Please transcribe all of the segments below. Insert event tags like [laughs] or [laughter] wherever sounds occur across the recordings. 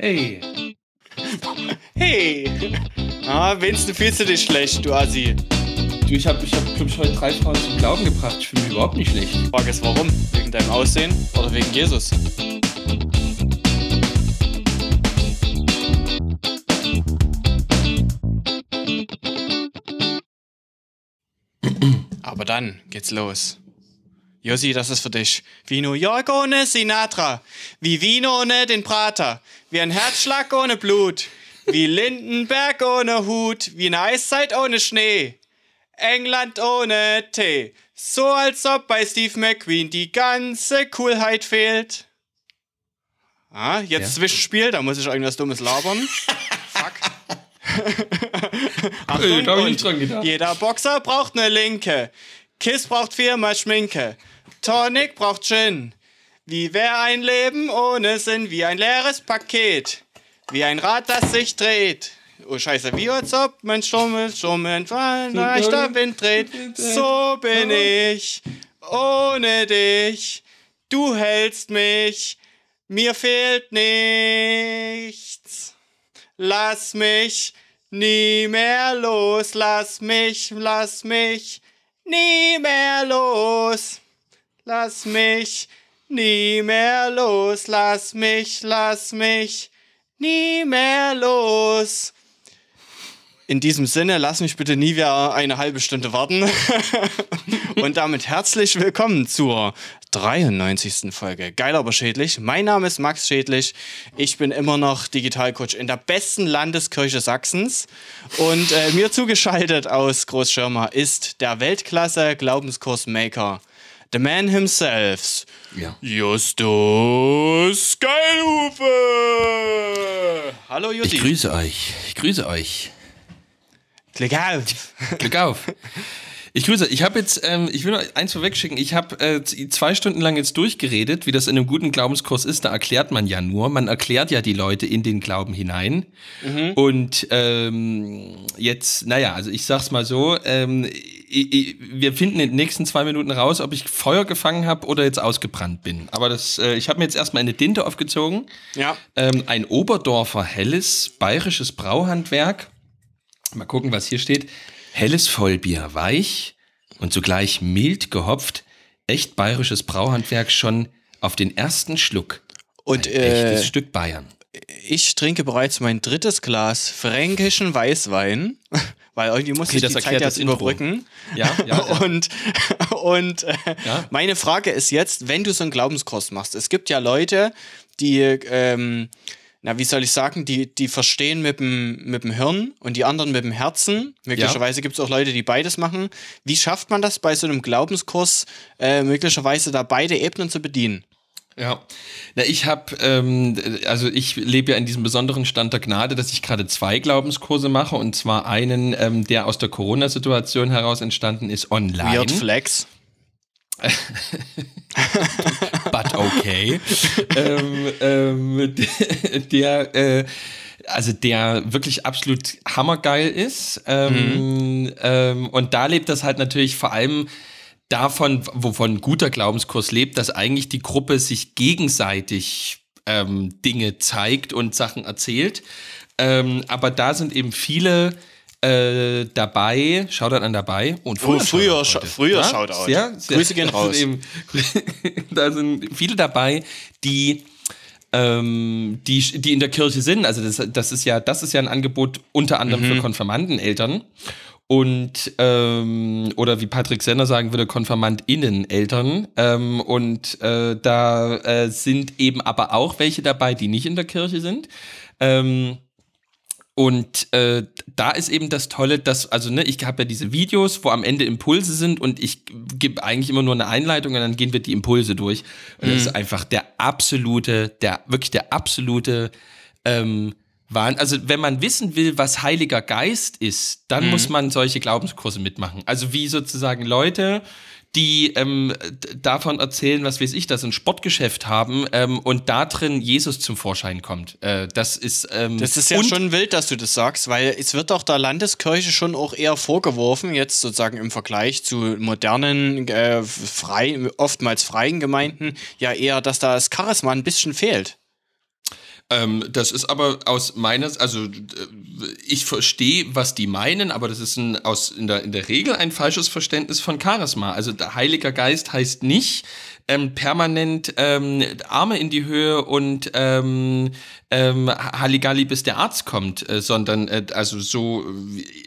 Hey. Hey! Ah, wenigstens fühlst du dich schlecht, du Assi. Du, ich habe, ich hab, glaub ich, heute drei Frauen zum Glauben gebracht. Ich fühle mich überhaupt nicht schlecht. Die Frage ist warum? Wegen deinem Aussehen oder wegen Jesus? Aber dann geht's los. Josi, das ist für dich. Wie New York ohne Sinatra. Wie Wien ohne den Prater. Wie ein Herzschlag ohne Blut. Wie Lindenberg ohne Hut. Wie eine Eiszeit ohne Schnee. England ohne Tee. So als ob bei Steve McQueen die ganze Coolheit fehlt. Ah, jetzt Ja. Zwischenspiel, da muss ich irgendwas Dummes labern. [laughs] Fuck. Ey, da hab ich nicht dran gedacht. Jeder Boxer braucht eine Linke. Kiss braucht viermal Schminke. Tonic braucht Gin. Wie wär ein Leben ohne Sinn? Wie ein leeres Paket. Wie ein Rad, das sich dreht. Oh Scheiße, wie als ob mein Stummel, Stummel, ein leichter Wind dreht. So bin ich, ohne dich. Du hältst mich, mir fehlt nichts. Lass mich nie mehr los, lass mich, lass mich nie mehr los. Lass mich nie mehr los, lass mich, lass mich nie mehr los. In diesem Sinne, lass mich bitte nie wieder eine halbe Stunde warten. [laughs] Und damit herzlich willkommen zur 93. Folge. Geil, aber schädlich. Mein Name ist Max Schädlich. Ich bin immer noch Digitalcoach in der besten Landeskirche Sachsens. Und äh, mir zugeschaltet aus Großschirma ist der Weltklasse-Glaubenskursmaker. The man himself. Ja. Justus Geilhufe! Hallo Jussi. Ich grüße euch. Ich grüße euch. Klick auf. Glück auf. Ich grüße. Ich habe jetzt, ähm, ich will noch eins vorwegschicken. Ich habe äh, zwei Stunden lang jetzt durchgeredet, wie das in einem guten Glaubenskurs ist. Da erklärt man ja nur. Man erklärt ja die Leute in den Glauben hinein. Und ähm, jetzt, naja, also ich sag's mal so. Ähm, ich, ich, wir finden in den nächsten zwei Minuten raus, ob ich Feuer gefangen habe oder jetzt ausgebrannt bin. Aber das, äh, ich habe mir jetzt erstmal eine Dinte aufgezogen. Ja. Ähm, ein Oberdorfer helles bayerisches Brauhandwerk. Mal gucken, was hier steht. Helles Vollbier, weich und zugleich mild gehopft. Echt bayerisches Brauhandwerk schon auf den ersten Schluck. Und Ein echtes äh, Stück Bayern. ich trinke bereits mein drittes Glas fränkischen Weißwein, [laughs] weil irgendwie muss Okay, ich das die Zeit jetzt überbrücken. Ja, ja, [laughs] ja. Und, und äh, Ja. meine Frage ist jetzt, wenn du so einen Glaubenskurs machst, es gibt ja Leute, die, ähm, na, wie soll ich sagen, die, die verstehen mit dem, mit dem Hirn und die anderen mit dem Herzen. Möglicherweise gibt es auch Leute, die beides machen. Wie schafft man das bei so einem Glaubenskurs, äh, möglicherweise da beide Ebenen zu bedienen? Ja, na ich habe, ähm, also ich lebe ja in diesem besonderen Stand der Gnade, dass ich gerade zwei Glaubenskurse mache und zwar einen, ähm, der aus der Corona-Situation heraus entstanden ist, online. Weird Flex. [laughs] but okay. ähm, ähm, der, äh, also der wirklich absolut hammergeil ist. Ähm, ähm, und da lebt das halt natürlich vor allem davon, wovon ein guter Glaubenskurs lebt, dass eigentlich die Gruppe sich gegenseitig ähm, Dinge zeigt und Sachen erzählt. Ähm, aber da sind eben viele äh, dabei, Shoutout an dabei und Oh, vorher früher, Shoutout früher Shoutout. Ja, sehr, Grüße gehen raus. Eben, [laughs] da sind viele dabei, die ähm, die, die in der Kirche sind. Also das, das ist ja, das ist ja ein Angebot unter anderem Mhm. für Konfirmandeneltern. Und ähm, oder wie Patrick Senner sagen würde, KonfirmandInnen-Eltern. Ähm, und äh, da äh, sind eben aber auch welche dabei, die nicht in der Kirche sind. Ähm, und äh, da ist eben das Tolle, dass, also ne, ich habe ja diese Videos, wo am Ende Impulse sind und ich gebe eigentlich immer nur eine Einleitung und dann gehen wir die Impulse durch. Und das ist einfach der absolute, der, wirklich der absolute ähm, Wahn. Also wenn man wissen will, was Heiliger Geist ist, dann muss man solche Glaubenskurse mitmachen. Also wie sozusagen Leute, die ähm, davon erzählen, was weiß ich, dass sie ein Sportgeschäft haben ähm, und da drin Jesus zum Vorschein kommt. Äh, das ist ähm, Das ist ja schon wild, dass du das sagst, weil es wird doch der Landeskirche schon auch eher vorgeworfen, jetzt sozusagen im Vergleich zu modernen, äh, frei, oftmals freien Gemeinden, ja eher, dass da das Charisma ein bisschen fehlt. Ähm, das ist aber aus meiner, also äh, ich verstehe, was die meinen, aber das ist ein, aus, in, der, in der Regel ein falsches Verständnis von Charisma. Also der Heiliger Geist heißt nicht ähm, permanent ähm, Arme in die Höhe und ähm, ähm, Halligalli, bis der Arzt kommt, äh, sondern äh, also so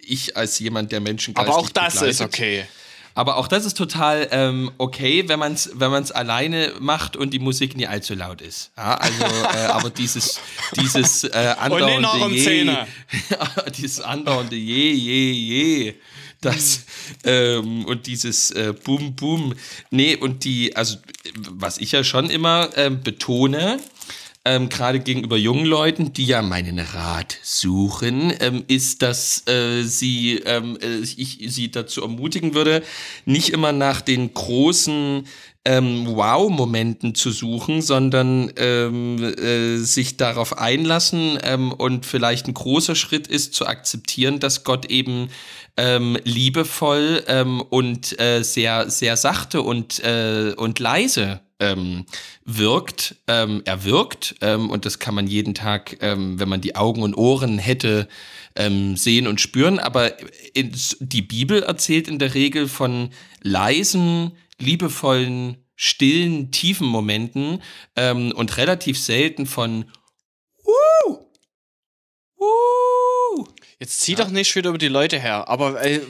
ich als jemand, der Menschen Aber auch das begleitet, ist okay. Aber auch das ist total ähm, okay, wenn man es wenn man's alleine macht und die Musik nie allzu laut ist. Ja, also, äh, [laughs] aber dieses, dieses äh, andauernde Je, [laughs] dieses andauernde Je, Je, Je, das ähm, und dieses äh, Boom, Boom. Nee, und die, also was ich ja schon immer ähm, betone, ähm, gerade gegenüber jungen Leuten, die ja meinen Rat suchen, ähm, ist, dass äh, sie, ähm, äh, ich sie dazu ermutigen würde, nicht immer nach den großen ähm, Wow-Momenten zu suchen, sondern ähm, äh, sich darauf einlassen ähm, und vielleicht ein großer Schritt ist zu akzeptieren, dass Gott eben ähm, liebevoll ähm, und äh, sehr sehr sachte und äh, und leise ähm, wirkt. Ähm, er wirkt ähm, und das kann man jeden Tag, ähm, wenn man die Augen und Ohren hätte, ähm, sehen und spüren. Aber in, die Bibel erzählt in der Regel von leisen, liebevollen, stillen, tiefen Momenten ähm, und relativ selten von uh, uh, Jetzt zieh ja. doch nicht wieder über die Leute her. Aber äh,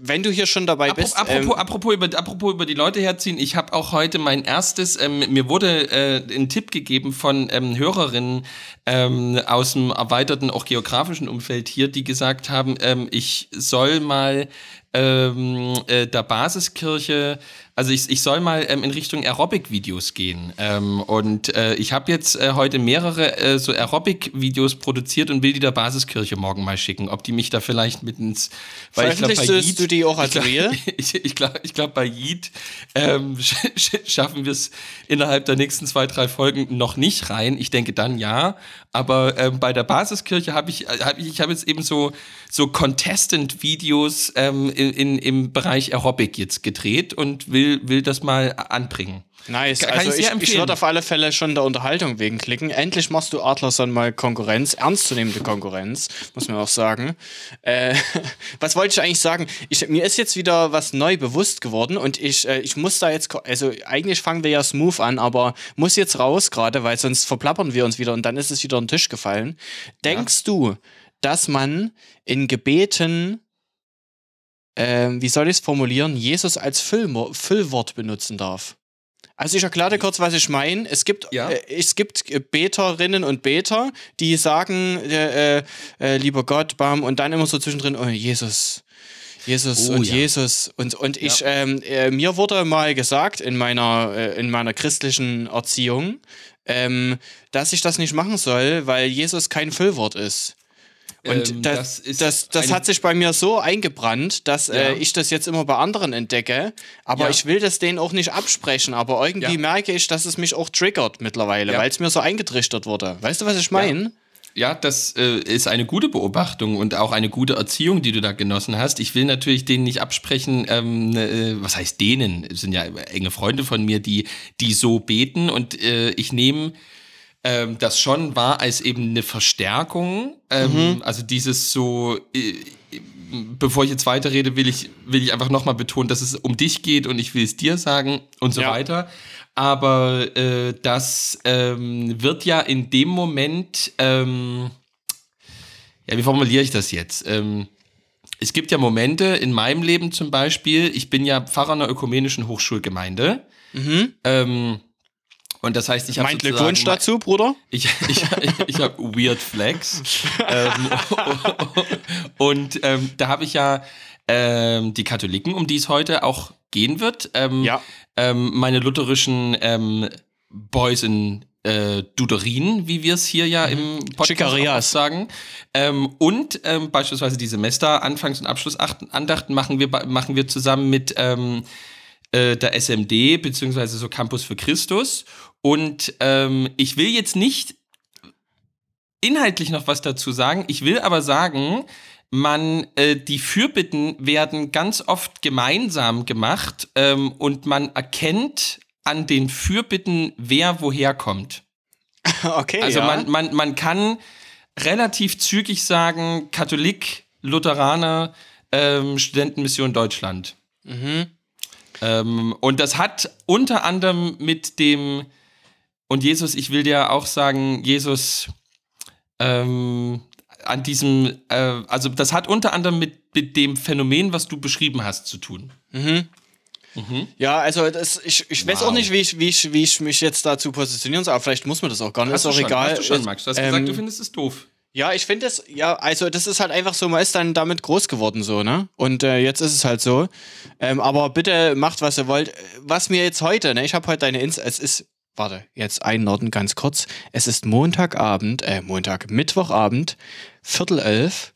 wenn du hier schon dabei Apro bist. Apropos, ähm, apropos, über, apropos über die Leute herziehen, ich habe auch heute mein erstes, ähm, mir wurde äh, ein Tipp gegeben von ähm, Hörerinnen ähm, aus dem erweiterten, auch geografischen Umfeld hier, die gesagt haben, ähm, ich soll mal ähm, äh, der Basiskirche also ich, ich soll mal ähm, in Richtung Aerobic-Videos gehen. Ähm, und äh, ich habe jetzt äh, heute mehrere äh, so Aerobic-Videos produziert und will die der Basiskirche morgen mal schicken. Ob die mich da vielleicht mit ins... Weil ich glaub, bei Yeet, du die auch als Real? [laughs] Ich, ich glaube, ich glaub, bei Yeet ähm, [laughs] schaffen wir es innerhalb der nächsten zwei, drei Folgen noch nicht rein. Ich denke dann ja. Aber ähm, bei der Basiskirche habe ich, hab ich, ich habe jetzt eben so, so Contestant-Videos ähm, in, in, im Bereich Aerobic jetzt gedreht und will will, will das mal anbringen. Nice. Kann also ich, ich, ich würde auf alle Fälle schon der Unterhaltung wegen klicken. Endlich machst du Adlerson mal Konkurrenz, ernstzunehmende Konkurrenz, muss man auch sagen. Äh, [laughs] was wollte ich eigentlich sagen? Ich, mir ist jetzt wieder was neu bewusst geworden und ich, äh, ich muss da jetzt, also eigentlich fangen wir ja smooth an, aber muss jetzt raus gerade, weil sonst verplappern wir uns wieder und dann ist es wieder auf den Tisch gefallen. Denkst ja. du, dass man in Gebeten ähm, wie soll ich es formulieren, Jesus als Füllmo Füllwort benutzen darf. Also ich erkläre kurz, was ich meine. Es gibt, ja. äh, es gibt Beterinnen und Beter, die sagen, äh, äh, lieber Gott, bam, und dann immer so zwischendrin, oh Jesus, Jesus oh, und ja. Jesus. Und, und ich, ja. ähm, äh, mir wurde mal gesagt in meiner, äh, in meiner christlichen Erziehung, ähm, dass ich das nicht machen soll, weil Jesus kein Füllwort ist. Und ähm, das, das, das, das hat sich bei mir so eingebrannt, dass äh, ja. äh, ich das jetzt immer bei anderen entdecke. Aber ja. ich will das denen auch nicht absprechen. Aber irgendwie ja. merke ich, dass es mich auch triggert mittlerweile, weil es mir so eingetrichtert wurde. Weißt du, was ich meine? Ja, das äh, ist eine gute Beobachtung und auch eine gute Erziehung, die du da genossen hast. Ich will natürlich denen nicht absprechen, ähm, äh, was heißt denen? Es sind ja enge Freunde von mir, die, die so beten und äh, ich nehme ähm, das schon war als eben eine Verstärkung. Ähm, mhm. Also dieses so, äh, bevor ich jetzt weiterrede, will ich, will ich einfach nochmal betonen, dass es um dich geht und ich will es dir sagen und so ja. weiter. Aber äh, das ähm, wird ja in dem Moment, ähm, ja, wie formuliere ich das jetzt? Ähm, es gibt ja Momente in meinem Leben zum Beispiel, ich bin ja Pfarrer einer ökumenischen Hochschulgemeinde. Mhm. Ähm, und das heißt, ich habe. Mein Glückwunsch dazu, Bruder. Ich, ich, ich, ich habe Weird Flex. [laughs] ähm, [laughs] und ähm, da habe ich ja ähm, die Katholiken, um die es heute auch gehen wird. Ähm, ja. Ähm, meine lutherischen ähm, Boys in äh, Duderin, wie wir es hier ja im Podcast sagen. Ähm, und ähm, beispielsweise die Semester, Anfangs- und Abschlussandachten machen wir, machen wir zusammen mit ähm, äh, der SMD, beziehungsweise so Campus für Christus. Und ähm, ich will jetzt nicht inhaltlich noch was dazu sagen. Ich will aber sagen, man, äh, die Fürbitten werden ganz oft gemeinsam gemacht ähm, und man erkennt an den Fürbitten, wer woher kommt. [laughs] Okay, Also ja. man, man, man kann relativ zügig sagen, Katholik, Lutheraner, ähm, Studentenmission Deutschland. Mhm. Ähm, und das hat unter anderem mit dem, und Jesus, ich will dir auch sagen, Jesus, ähm, an diesem, äh, also das hat unter anderem mit, mit dem Phänomen, was du beschrieben hast, zu tun. Ja, also das, ich, ich weiß Wow. auch nicht, wie ich, wie, ich, wie ich mich jetzt dazu positionieren soll, aber vielleicht muss man das auch gar nicht. Hast ist auch schon, egal. Hast du schon, Max. Du hast Ähm, gesagt, du findest es doof. Ja, ich finde das, ja, also das ist halt einfach so, man ist dann damit groß geworden so, ne? Und äh, jetzt ist es halt so. Ähm, aber bitte macht, was ihr wollt. Was mir jetzt heute, ne? Ich habe heute eine Ins, es ist, warte, jetzt einordnen ganz kurz. Es ist Montagabend, äh, Montag, Mittwochabend, Viertel elf.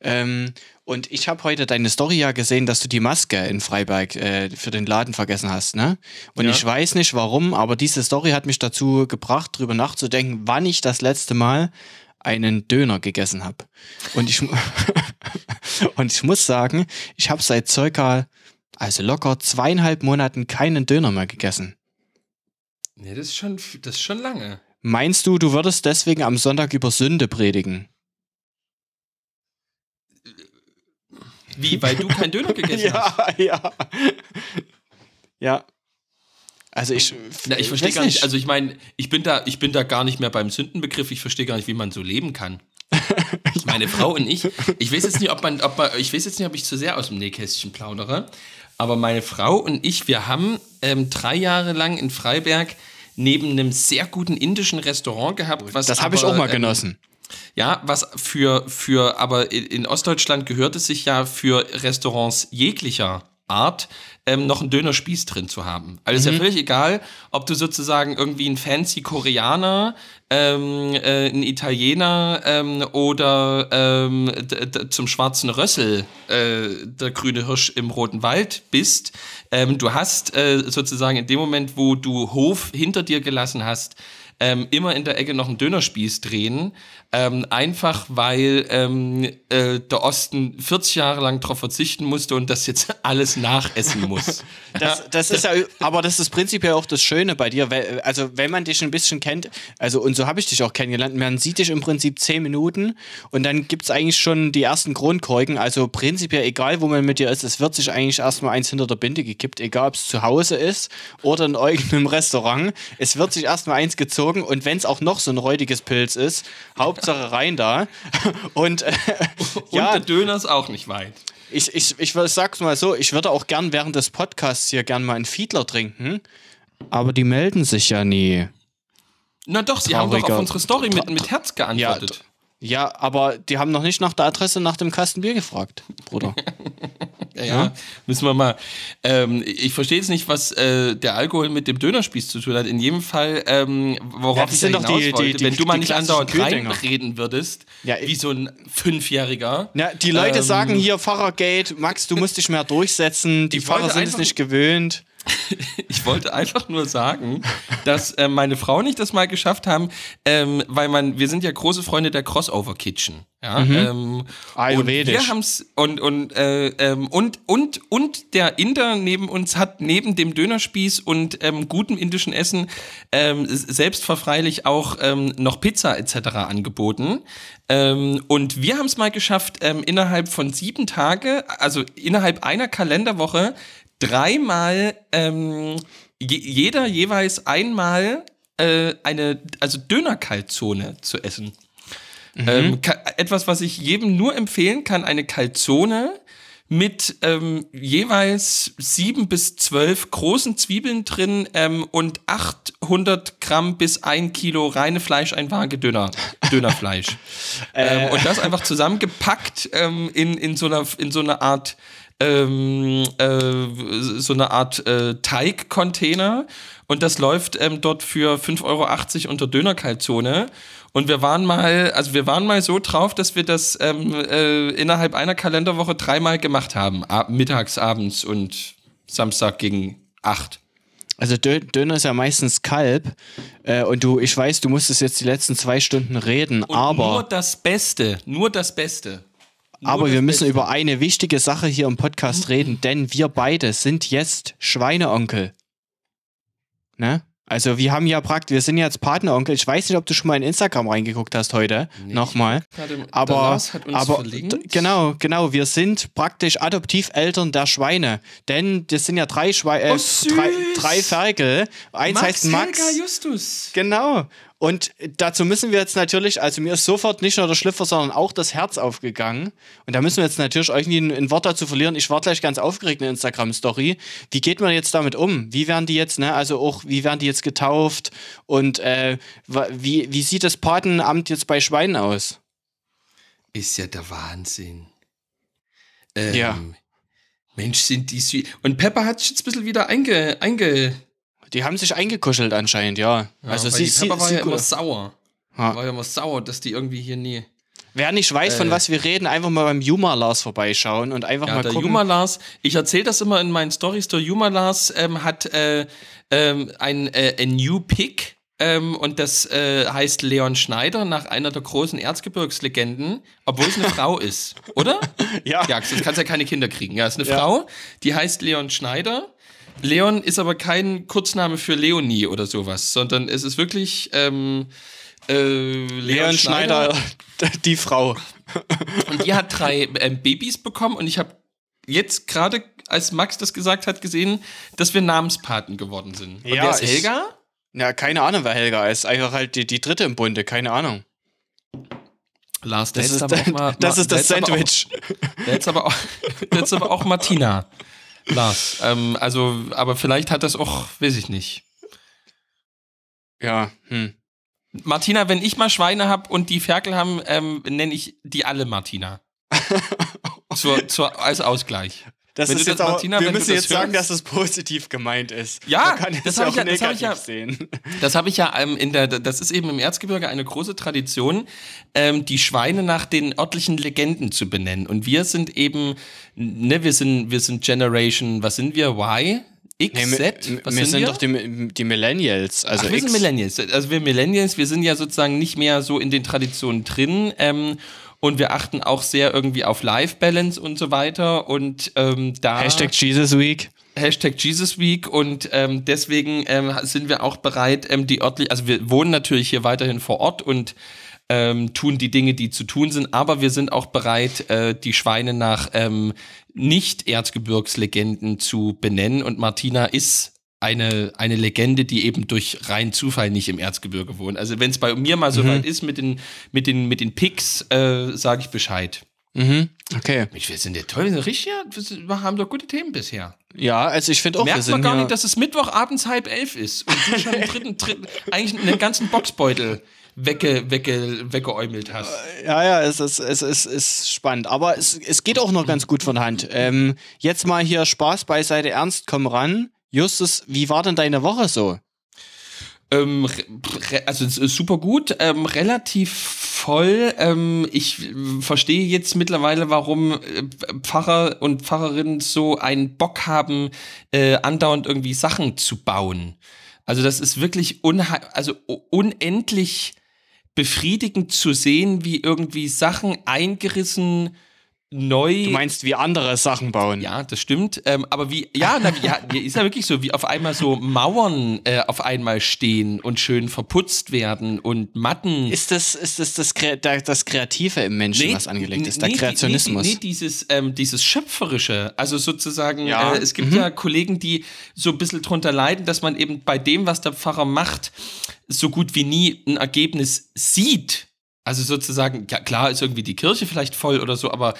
Ähm, und ich habe heute deine Story ja gesehen, dass du die Maske in Freiberg äh, für den Laden vergessen hast, ne? Und Ja. ich weiß nicht warum, aber diese Story hat mich dazu gebracht, drüber nachzudenken, wann ich das letzte Mal einen Döner gegessen habe. Und ich, [laughs] und ich muss sagen, ich habe seit circa, also locker zweieinhalb Monaten keinen Döner mehr gegessen. Nee, das ist schon, das ist schon lange. Meinst du, du würdest deswegen am Sonntag über Sünde predigen? Wie, weil du keinen Döner [laughs] gegessen hast? ja, ja. Ja. Also ich. Na, ich verstehe gar nicht. Also ich meine, ich bin da, ich bin da gar nicht mehr beim Sündenbegriff. Ich verstehe gar nicht, wie man so leben kann. [laughs] Meine Frau und ich. Ich weiß jetzt nicht, ob man, ob man, ich weiß jetzt nicht, ob ich zu sehr aus dem Nähkästchen plaudere. Aber meine Frau und ich, wir haben ähm, drei Jahre lang in Freiberg neben einem sehr guten indischen Restaurant gehabt. Was das habe ich auch mal ähm, genossen. Ja, was für, für, aber in Ostdeutschland gehört es sich ja für Restaurants jeglicher Art, ähm, noch einen Dönerspieß drin zu haben. Also ist ja völlig egal, ob du sozusagen irgendwie ein fancy Koreaner, ähm, äh, ein Italiener ähm, oder ähm, zum schwarzen Rössel, äh, der grüne Hirsch im Roten Wald bist. Ähm, du hast äh, sozusagen in dem Moment, wo du Hof hinter dir gelassen hast, ähm, immer in der Ecke noch einen Dönerspieß drehen. Ähm, einfach weil ähm, äh, der Osten 40 Jahre lang darauf verzichten musste und das jetzt [laughs] alles nachessen muss. [laughs] Das, das ist ja, aber das ist prinzipiell auch das Schöne bei dir, weil, also wenn man dich ein bisschen kennt, also und so habe ich dich auch kennengelernt, man sieht dich im Prinzip zehn Minuten und dann gibt es eigentlich schon die ersten Grundkorken, also prinzipiell egal, wo man mit dir ist, es wird sich eigentlich erstmal eins hinter der Binde gekippt, egal ob es zu Hause ist oder in irgendeinem Restaurant, es wird sich erstmal eins gezogen und wenn es auch noch so ein räudiges Pilz ist, Hauptsache rein da [laughs] und äh, Und ja, der Döner ist auch nicht weit. ich, ich, ich sag's mal so, ich würde auch gern während des Podcasts hier gern mal einen Fiedler trinken. Aber die melden sich ja nie. Na doch, sie haben doch Trauriger- auf unsere Story mit, mit Herz geantwortet. Ja, aber die haben noch nicht nach der Adresse nach dem Kasten Bier gefragt, Bruder. [laughs] Ja, ja. Müssen wir mal. Ähm, ich verstehe jetzt nicht, was äh, der Alkohol mit dem Dönerspieß zu tun hat. In jedem Fall, ähm, worauf Ja, ich sind ja doch hinaus die- die- wollte, die- wenn du mal die nicht andauernd reinreden würdest, Ja, wie so ein Fünfjähriger. Ja, die Leute Ähm, sagen hier Fahrergate, Max, du musst dich mehr durchsetzen, die wollte sind es nicht gewöhnt. [laughs] Ich wollte einfach nur sagen, dass äh, meine Frau und ich das mal geschafft haben, ähm, weil man, wir sind ja große Freunde der Crossover Kitchen. Ja, ähm, und Ayurvedisch. wir haben's und und äh, ähm, und und und der Inder neben uns hat neben dem Dönerspieß und ähm, gutem indischen Essen ähm, selbstverfreilich auch ähm, noch Pizza etc. angeboten. Ähm, und wir haben es mal geschafft, ähm, innerhalb von sieben Tage, also innerhalb einer Kalenderwoche, dreimal ähm, je, jeder jeweils einmal äh, eine also Dönerkaltzone zu essen. Ähm, ka- etwas, was ich jedem nur empfehlen kann, eine Kalzone mit ähm, jeweils sieben bis zwölf großen Zwiebeln drin ähm, und 800 Gramm bis ein Kilo reine Fleischeinwaage Döner, Dönerfleisch. [laughs] ähm, und das einfach zusammengepackt ähm, in, in, so einer, in so einer Art ähm, äh, so eine Art äh, Teigcontainer und das läuft ähm, dort für 5,80 Euro unter Dönerkalzone. Und wir waren mal, also wir waren mal so drauf, dass wir das ähm, äh, innerhalb einer Kalenderwoche dreimal gemacht haben. Ab, mittags, abends und Samstag gegen acht. Also Dö Döner ist ja meistens Kalb. Äh, und du, ich weiß, du musstest jetzt die letzten zwei Stunden reden, Und aber. nur das Beste, nur das Beste. Aber wir müssen Beste. über eine wichtige Sache hier im Podcast reden, denn wir beide sind jetzt Schweineonkel. Ne? Also wir haben ja praktisch, wir sind jetzt Partneronkel. Ich weiß nicht, ob du schon mal in Instagram reingeguckt hast heute. Nochmal. Gerade- Aber, aber genau, genau. Wir sind praktisch Adoptiveltern der Schweine. Denn das sind ja drei Schweine, äh, Oh, drei, drei Ferkel. Eins Max, heißt Max. Helga Justus. Genau. Und dazu müssen wir jetzt natürlich, also mir ist sofort nicht nur der Schlüpfer, sondern auch das Herz aufgegangen. Und da müssen wir jetzt natürlich irgendwie ein, ein Wort dazu verlieren. Ich war gleich ganz aufgeregt in der Instagram-Story. Wie geht man jetzt damit um? Wie werden die jetzt, ne, also auch, wie werden die jetzt getauft? Und äh, wie, wie sieht das Patenamt jetzt bei Schweinen aus? Ist ja der Wahnsinn. Ähm, Ja. Mensch, sind die süß. Und Pepper hat sich jetzt ein bisschen wieder einge. einge Die haben sich eingekuschelt anscheinend, ja. also weil sie, die sie, war sie ja immer sauer. Ja. War ja immer sauer, dass die irgendwie hier nie. Wer nicht weiß, von Äh. was wir reden, einfach mal beim Juma Lars vorbeischauen und einfach Ja, mal der gucken. Juma Lars, ich erzähle das immer in meinen Stories, der Juma Lars ähm, hat äh, ähm, ein, äh, ein New Pick ähm, und das äh, heißt Leon Schneider nach einer der großen Erzgebirgslegenden, obwohl es eine [laughs] Frau ist, oder? ja. Ja, sonst kannst du ja keine Kinder kriegen. Ja, ist eine Ja. Frau, die heißt Leon Schneider. Leon ist aber kein Kurzname für Leonie oder sowas, sondern es ist wirklich ähm, äh, Leon, Leon Schneider, [laughs] die Frau. Und die hat drei ähm, Babys bekommen und ich habe jetzt gerade, als Max das gesagt hat, gesehen, dass wir Namenspaten geworden sind. Und Ja, ist Helga? Ja, keine Ahnung, wer Helga ist. Einfach halt die, die dritte im Bunde, keine Ahnung. Lars, Das ist, aber auch [laughs] mal, das, ist das Sandwich. Der ist aber auch, ist [laughs] aber auch Martina. Lars. Ähm, also, aber vielleicht hat das auch, weiß ich nicht. Ja, hm. Martina, wenn ich mal Schweine habe und die Ferkel haben, ähm, nenne ich die alle Martina. [laughs] zur, zur, als Ausgleich. Das Wenn ist jetzt das, auch, Martina, wir wenn du müssen jetzt sagen, hörst- dass es positiv gemeint ist. Ja, das das hab ja ich ja- hab ich ja- sehen. Das habe ich ja ähm, in der, das ist eben im Erzgebirge eine große Tradition, ähm, die Schweine nach den örtlichen Legenden zu benennen. Und wir sind eben, ne, wir sind, wir sind Generation, was sind wir? Y? X, Nee, Z? wir, Was wir sind wir? doch die, die Millennials. Also Ach, wir sind X. Millennials. Also wir Millennials, wir sind ja sozusagen nicht mehr so in den Traditionen drin. Ähm, und wir achten auch sehr irgendwie auf Life Balance und so weiter. Und ähm, da. Hashtag Jesus Week. Hashtag Jesus Week und ähm, deswegen ähm, sind wir auch bereit, ähm, die örtlich, also wir wohnen natürlich hier weiterhin vor Ort und ähm, tun die Dinge, die zu tun sind, aber wir sind auch bereit, äh, die Schweine nach ähm, Nicht-Erzgebirgslegenden zu benennen und Martina ist eine, eine Legende, die eben durch rein Zufall nicht im Erzgebirge wohnt. Also wenn es bei mir mal so weit ist mit den, mit den, mit den Picks, äh, sage ich Bescheid. Mhm. Okay. Mensch, wir sind ja toll, wir sind richtig, wir haben doch gute Themen bisher. Ja, also ich finde auch, wir Merkt man gar hier, nicht, dass es Mittwochabends halb elf ist und du schon einen dritten, dritten eigentlich einen ganzen Boxbeutel wegge, wegge, weggeäumelt hast. Ja, ja, es ist, es ist, ist spannend. Aber es, es geht auch noch ganz gut von Hand. Ähm, jetzt mal hier Spaß beiseite, Ernst, komm ran. Justus, wie war denn deine Woche so? Ähm, also super gut, ähm, relativ voll. Ähm, ich verstehe jetzt mittlerweile, warum äh, Pfarrer und Pfarrerinnen so einen Bock haben, äh, andauernd irgendwie Sachen zu bauen. Also das ist wirklich also unendlich befriedigend zu sehen, wie irgendwie Sachen eingerissen neu Du meinst, wie andere Sachen bauen? ja, das stimmt. Ähm, aber wie, ja, na, ja, ist ja wirklich so, wie auf einmal so Mauern äh, auf einmal stehen und schön verputzt werden und Matten. Ist das, ist das das, Kre- da- das Kreative im Menschen, was angelegt ist, der nee, Kreationismus? Nee, nee, dieses, ähm, dieses Schöpferische. Also sozusagen, Ja. äh, es gibt ja Kollegen, die so ein bisschen drunter leiden, dass man eben bei dem, was der Pfarrer macht, so gut wie nie ein Ergebnis sieht. Also sozusagen, ja, klar ist irgendwie die Kirche vielleicht voll oder so, aber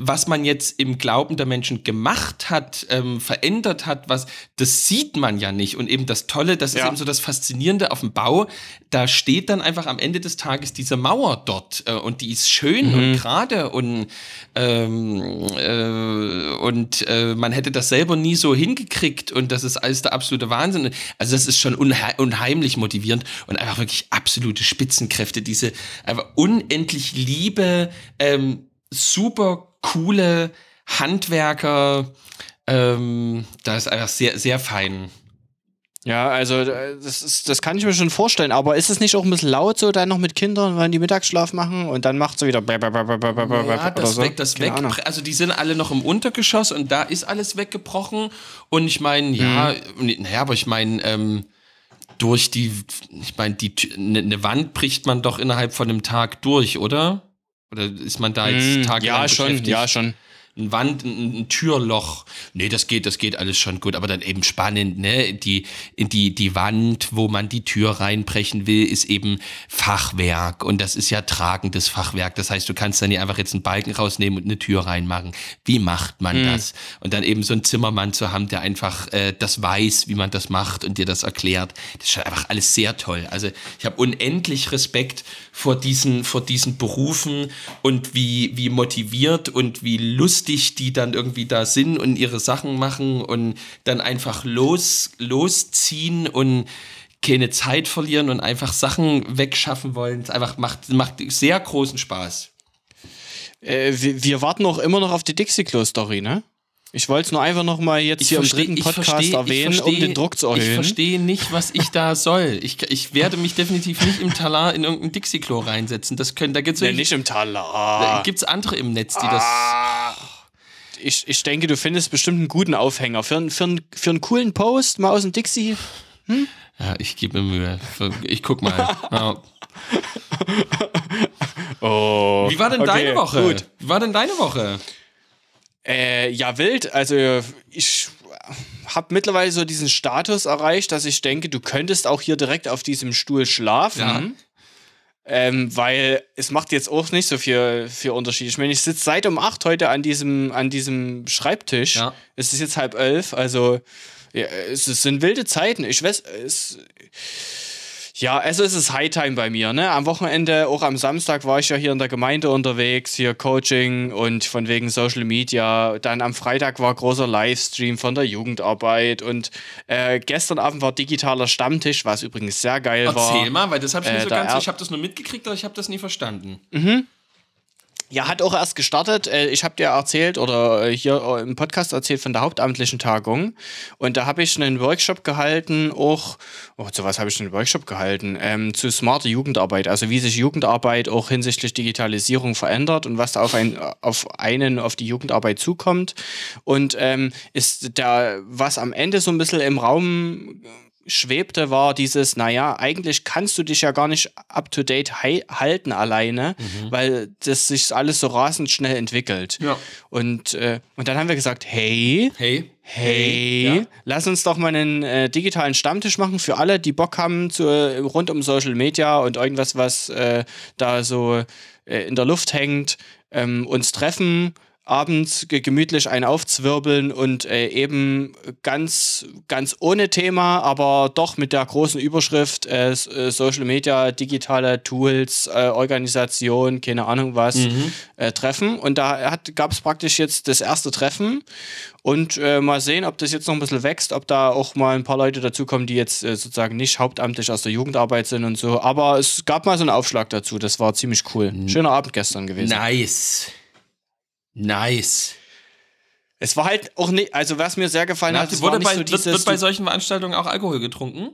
was man jetzt im Glauben der Menschen gemacht hat, ähm, verändert hat, was, das sieht man ja nicht. Und eben das Tolle, das ist Ja. eben so das Faszinierende auf dem Bau, da steht dann einfach am Ende des Tages diese Mauer dort äh, und die ist schön und gerade und, ähm, äh, und äh, man hätte das selber nie so hingekriegt und das ist alles der absolute Wahnsinn. Also das ist schon unhe unheimlich motivierend und einfach wirklich absolute Spitzenkräfte, diese einfach unendlich liebe, ähm, super coole Handwerker, ähm, da ist einfach sehr, sehr fein. Ja, also äh, das, ist, das kann ich mir schon vorstellen. Aber ist es nicht auch ein bisschen laut so dann noch mit Kindern, wenn die Mittagsschlaf machen und dann macht so wieder Ja, das so? weg, das Keine weg. Ahnung. Also die sind alle noch im Untergeschoss und da ist alles weggebrochen. Und ich meine, ja, Mhm. naja, aber ich meine, ähm, durch die, ich meine, die eine ne Wand bricht man doch innerhalb von einem Tag durch, oder? Oder ist man da jetzt Mm, tagelang ja, schon, beschäftigt? ja, schon. ein Wand, ein, ein Türloch. Nee, das geht, das geht alles schon gut, aber dann eben spannend, ne? Die, die, die Wand, wo man die Tür reinbrechen will, ist eben Fachwerk und das ist ja tragendes Fachwerk. Das heißt, du kannst dann nicht einfach jetzt einen Balken rausnehmen und eine Tür reinmachen. Wie macht man das? Und dann eben so einen Zimmermann zu haben, der einfach äh, das weiß, wie man das macht und dir das erklärt. Das ist schon einfach alles sehr toll. Also ich habe unendlich Respekt vor diesen, vor diesen Berufen und wie, wie motiviert und wie lustig die dann irgendwie da sind und ihre Sachen machen und dann einfach los, losziehen und keine Zeit verlieren und einfach Sachen wegschaffen wollen. Es einfach macht, macht sehr großen Spaß. Äh, wir, wir warten auch immer noch auf die Dixie-Klo-Story, ne? Ich wollte es nur einfach noch mal jetzt hier im dritten Podcast versteh- erwähnen, versteh- um den Druck zu Ich erhöhen. verstehe nicht, was ich da soll. Ich, ich werde mich definitiv nicht im Talar in irgendein Dixie-Klo reinsetzen. Das können, da gibt Nee, es nicht im Talar. gibt's andere im Netz, die das. Ich, ich denke, du findest bestimmt einen guten Aufhänger. Für, einen- für, für einen coolen Post mal aus dem Dixie. Ja, ich gebe mir Mühe. Ich guck mal. Ja. [laughs] Oh. Wie war denn Okay, deine Woche? gut. Wie war denn deine Woche? Äh, ja, wild. Also ich habe mittlerweile so diesen Status erreicht, dass ich denke, du könntest auch hier direkt auf diesem Stuhl schlafen. Ja. Ähm, weil es macht jetzt auch nicht so viel, viel Unterschied. Ich meine, ich sitze seit um acht heute an diesem, an diesem Schreibtisch. Ja. Es ist jetzt halb elf, also ja, es, es sind wilde Zeiten. Ich weiß, es. Ja, also es ist Hightime bei mir, ne? Am Wochenende, auch am Samstag war ich ja hier in der Gemeinde unterwegs, hier Coaching und von wegen Social Media. Dann am Freitag war großer Livestream von der Jugendarbeit und äh, gestern Abend war digitaler Stammtisch, was übrigens sehr geil war. Erzähl mal, weil das habe ich Äh, nicht so da ganz. Ich habe das nur mitgekriegt, aber ich habe das nie verstanden. Ja, hat auch erst gestartet. Äh, Ich habe dir erzählt oder äh, hier äh, im Podcast erzählt von der hauptamtlichen Tagung. Und da habe ich einen Workshop gehalten, auch, oh, zu was habe ich einen Workshop gehalten? Ähm, zu smarter Jugendarbeit. Also wie sich Jugendarbeit auch hinsichtlich Digitalisierung verändert und was da auf, ein, auf einen, auf die Jugendarbeit zukommt. Und ähm, ist da, was am Ende so ein bisschen im Raum schwebte, war dieses, naja, eigentlich kannst du dich ja gar nicht up-to-date halten alleine, weil das sich alles so rasend schnell entwickelt. Ja. Und, äh, und dann haben wir gesagt, hey, Hey. hey, Ja. lass uns doch mal einen äh, digitalen Stammtisch machen für alle, die Bock haben zu, äh, rund um Social Media und irgendwas, was äh, da so äh, in der Luft hängt, ähm, uns treffen abends ge- gemütlich einen aufzwirbeln und äh, eben ganz, ganz ohne Thema, aber doch mit der großen Überschrift äh, äh, Social Media, digitale Tools, äh, Organisation, keine Ahnung was, äh, treffen. Und da gab es praktisch jetzt das erste Treffen und äh, mal sehen, ob das jetzt noch ein bisschen wächst, ob da auch mal ein paar Leute dazukommen, die jetzt sozusagen nicht hauptamtlich aus der Jugendarbeit sind und so. Aber es gab mal so einen Aufschlag dazu, das war ziemlich cool. Schöner Abend gestern gewesen. Nice. Nice. Es war halt auch nicht, also was mir sehr gefallen hat, es wurde nicht bei, so wird, dieses, wird bei solchen Veranstaltungen auch Alkohol getrunken?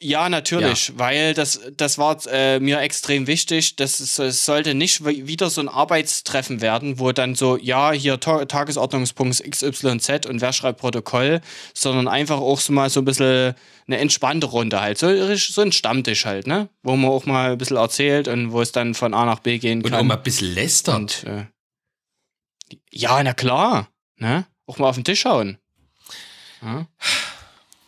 ja natürlich, weil das, das war äh, mir extrem wichtig, dass es, sollte nicht wi- wieder so ein Arbeitstreffen werden, wo dann so, ja, hier Ta Tagesordnungspunkt XYZ und wer schreibt Protokoll, sondern einfach auch so mal so ein bisschen eine entspannte Runde halt, so, so ein Stammtisch halt, ne, wo man auch mal ein bisschen erzählt und wo es dann von A nach B gehen Und kann. auch mal ein bisschen lästert. Und, äh, ja, na klar. Ne? Auch mal auf den Tisch schauen. Ja.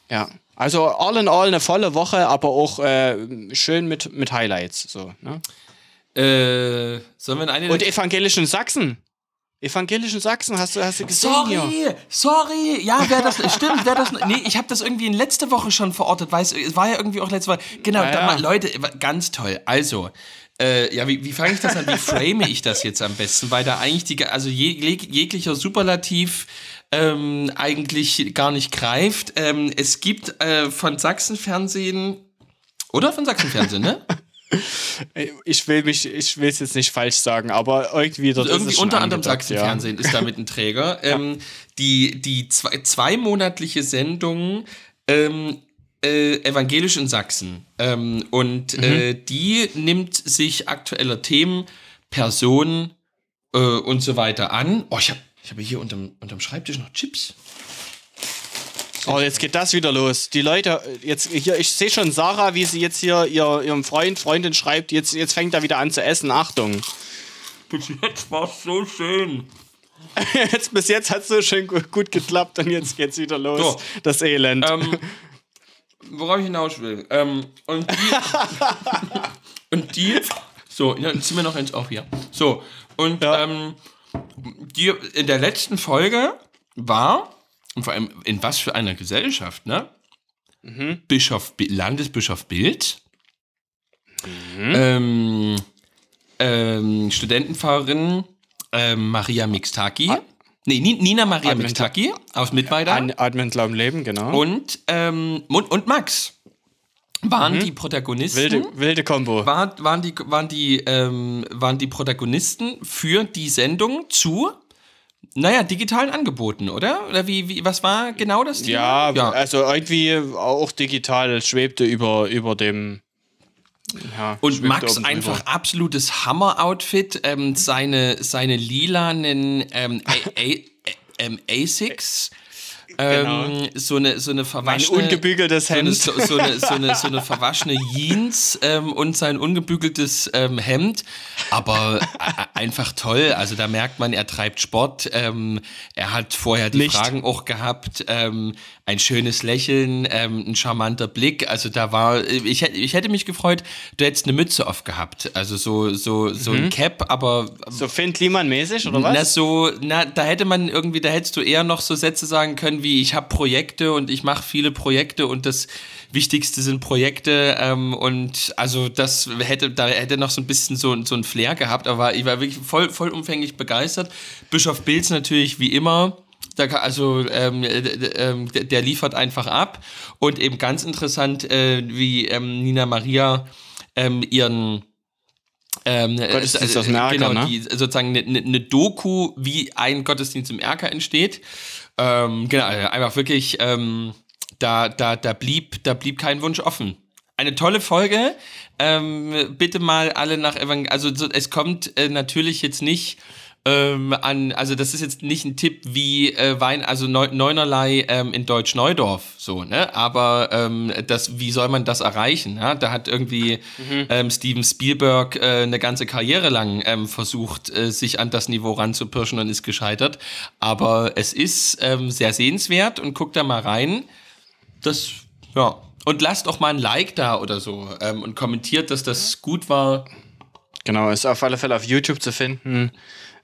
ja. Also all in all eine volle Woche, aber auch äh, schön mit, mit Highlights. So, ne? Äh, sollen wir in eine Und evangelischen Sachsen. Evangelischen Sachsen, hast du, hast du gesehen hier? Sorry, sorry. Ja, wer das stimmt, wer das Nee, ich habe das irgendwie in letzte Woche schon verortet, weil es es war ja irgendwie auch letzte Woche. Genau, Ja, ja. mal, Leute, ganz toll. Also, äh, ja, wie, wie fange ich das an? Wie frame ich das jetzt am besten? Weil da eigentlich die, also jeg, jeglicher Superlativ ähm, eigentlich gar nicht greift. Ähm, es gibt äh, von Sachsenfernsehen oder von Sachsenfernsehen, ne? [laughs] Ich will mich, ich will es jetzt nicht falsch sagen, aber irgendwie dort ist irgendwie es schon unter anderem Sachsenfernsehen ist damit ein Träger. [laughs] ähm, die die zwei, zweimonatliche Sendung ähm, äh, Evangelisch in Sachsen. Ähm, und äh, die nimmt sich aktueller Themen, Personen äh, und so weiter an. Oh, ich habe ich hab hier unterm, unterm Schreibtisch noch Chips. Oh, jetzt geht das wieder los. Die Leute, jetzt hier, ich sehe schon Sarah, wie sie jetzt hier ihr, ihrem Freund, Freundin schreibt, jetzt, jetzt fängt er wieder an zu essen. Achtung. Bis jetzt war es so schön. [laughs] Jetzt, bis jetzt hat es so schön gut, gut geklappt und jetzt geht's wieder los. So. Das Elend. Ähm, [laughs] worauf ich hinaus will. Ähm, und die. [laughs] und die. So, dann ziehen wir noch eins auf hier. So, und Ja. ähm, die in der letzten Folge war, und vor allem in was für einer Gesellschaft, ne? Bischof, Bi- Landesbischof Bild, ähm, ähm, Studentenfahrerin ähm, Maria Mixtaki, nee, Ni- Nina Maria Admin- aus Mittweida. Advent Glauben Leben, genau. Und, ähm, und, und Max waren die Protagonisten. wilde, wilde Kombo. War, waren die, waren, die, ähm, waren die Protagonisten für die Sendung zu, naja, digitalen Angeboten, oder? Oder wie, wie, was war genau das Ja, Thema? also irgendwie auch digital schwebte über, über dem. Ja, Und Max einfach drüber. absolutes Hammer-Outfit. Ähm, seine, seine lilanen ähm, A- A- ähm, Asics. Ähm, so eine so eine Ein verwaschene ungebügeltes so eine, Hemd. so, so, eine, so, eine, [laughs] so eine verwaschene Jeans ähm, und sein ungebügeltes ähm, Hemd. Aber a- einfach toll. Also da merkt man, er treibt Sport. Ähm, er hat vorher die Nicht. Fragen auch gehabt. Ähm, ein schönes Lächeln, ein charmanter Blick. Also da war, ich, ich hätte mich gefreut, du hättest eine Mütze aufgehabt. Also so, so, so ein Cap, aber So Finn Kliman-mäßig, oder was? na so, na, da hätte man irgendwie, da hättest du eher noch so Sätze sagen können wie ich habe Projekte und ich mache viele Projekte und das Wichtigste sind Projekte ähm, und also das hätte, da hätte noch so ein bisschen so, so ein Flair gehabt, aber ich war wirklich voll, vollumfänglich begeistert. Bischof Bilz natürlich wie immer. Also ähm, äh, ähm, der, der liefert einfach ab und eben ganz interessant, äh, wie ähm, Nina Maria ähm, ihren ähm, Gottesdienst äh, aus dem Erker, genau, ne? die sozusagen eine ne, ne Doku, wie ein Gottesdienst im Erker entsteht. Ähm, genau, also einfach wirklich, ähm, da, da, da blieb, da blieb kein Wunsch offen. Eine tolle Folge. Ähm, bitte mal alle nach Evangel also so, es kommt äh, natürlich jetzt nicht ähm, an, also das ist jetzt nicht ein Tipp wie äh, Wein, also Neu Neunerlei ähm, in Deutsch Neudorf, so, ne? Aber ähm, das, wie soll man das erreichen? Ja? Da hat irgendwie ähm, Steven Spielberg äh, eine ganze Karriere lang ähm, versucht, äh, sich an das Niveau ranzupirschen und ist gescheitert. Aber es ist ähm, sehr sehenswert und guckt da mal rein. Das, ja. Und lasst auch mal ein Like da oder so und kommentiert, dass das gut war. Genau, ist auf alle Fälle auf YouTube zu finden.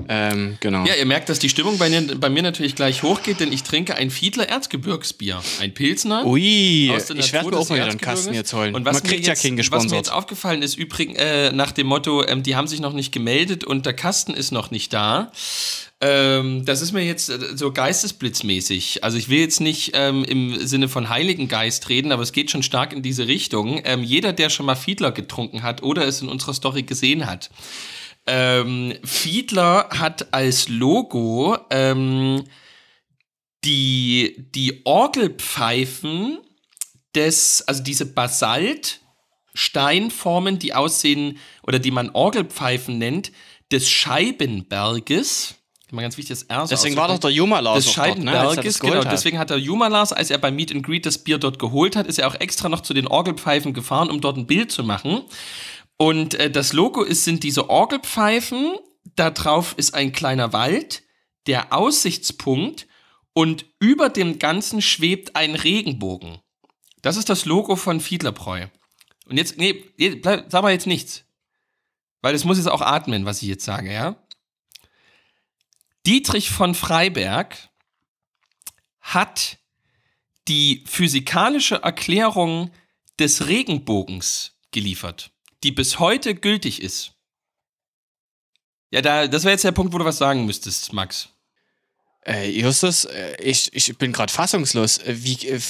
Ähm, genau. Ja, ihr merkt, dass die Stimmung bei, mir- bei mir natürlich gleich hochgeht, denn ich trinke ein Fiedler Erzgebirgsbier. Ein Pilsner. Ui, aus der ich werde mir auch mal einen. Kasten jetzt holen. Und was Man mir kriegt jetzt, ja keinen Was mir jetzt gesponsert. aufgefallen ist, übrigens äh, nach dem Motto, ähm, die haben sich noch nicht gemeldet und der Kasten ist noch nicht da. Ähm, das ist mir jetzt äh, so geistesblitzmäßig. Also ich will jetzt nicht ähm, im Sinne von Heiligen Geist reden, aber es geht schon stark in diese Richtung. Ähm, jeder, der schon mal Fiedler getrunken hat oder es in unserer Story gesehen hat, ähm, Fiedler hat als Logo ähm, die, die Orgelpfeifen des, also diese Basaltsteinformen, die aussehen oder die man Orgelpfeifen nennt, des Scheibenberges. Mal ganz wichtig, das R Deswegen war doch der Juma Lars des dort, ne, er Scheibenberges, das geholt genau. hat. Deswegen hat der Jumalas, als er beim Meet and Greet das Bier dort geholt hat, ist er auch extra noch zu den Orgelpfeifen gefahren, um dort ein Bild zu machen. Und äh, das Logo ist, sind diese Orgelpfeifen. Da drauf ist ein kleiner Wald, der Aussichtspunkt und über dem Ganzen schwebt ein Regenbogen. Das ist das Logo von Fiedlerbräu. Und jetzt, nee, bleib, sag mal jetzt nichts. Weil es muss jetzt auch atmen, was ich jetzt sage, ja? Dietrich von Freiberg hat die physikalische Erklärung des Regenbogens geliefert, die bis heute gültig ist. Ja, da, das wäre jetzt der Punkt, wo du was sagen müsstest, Max. Äh, Justus, äh, ich, ich bin gerade fassungslos. Äh, Wie, äh,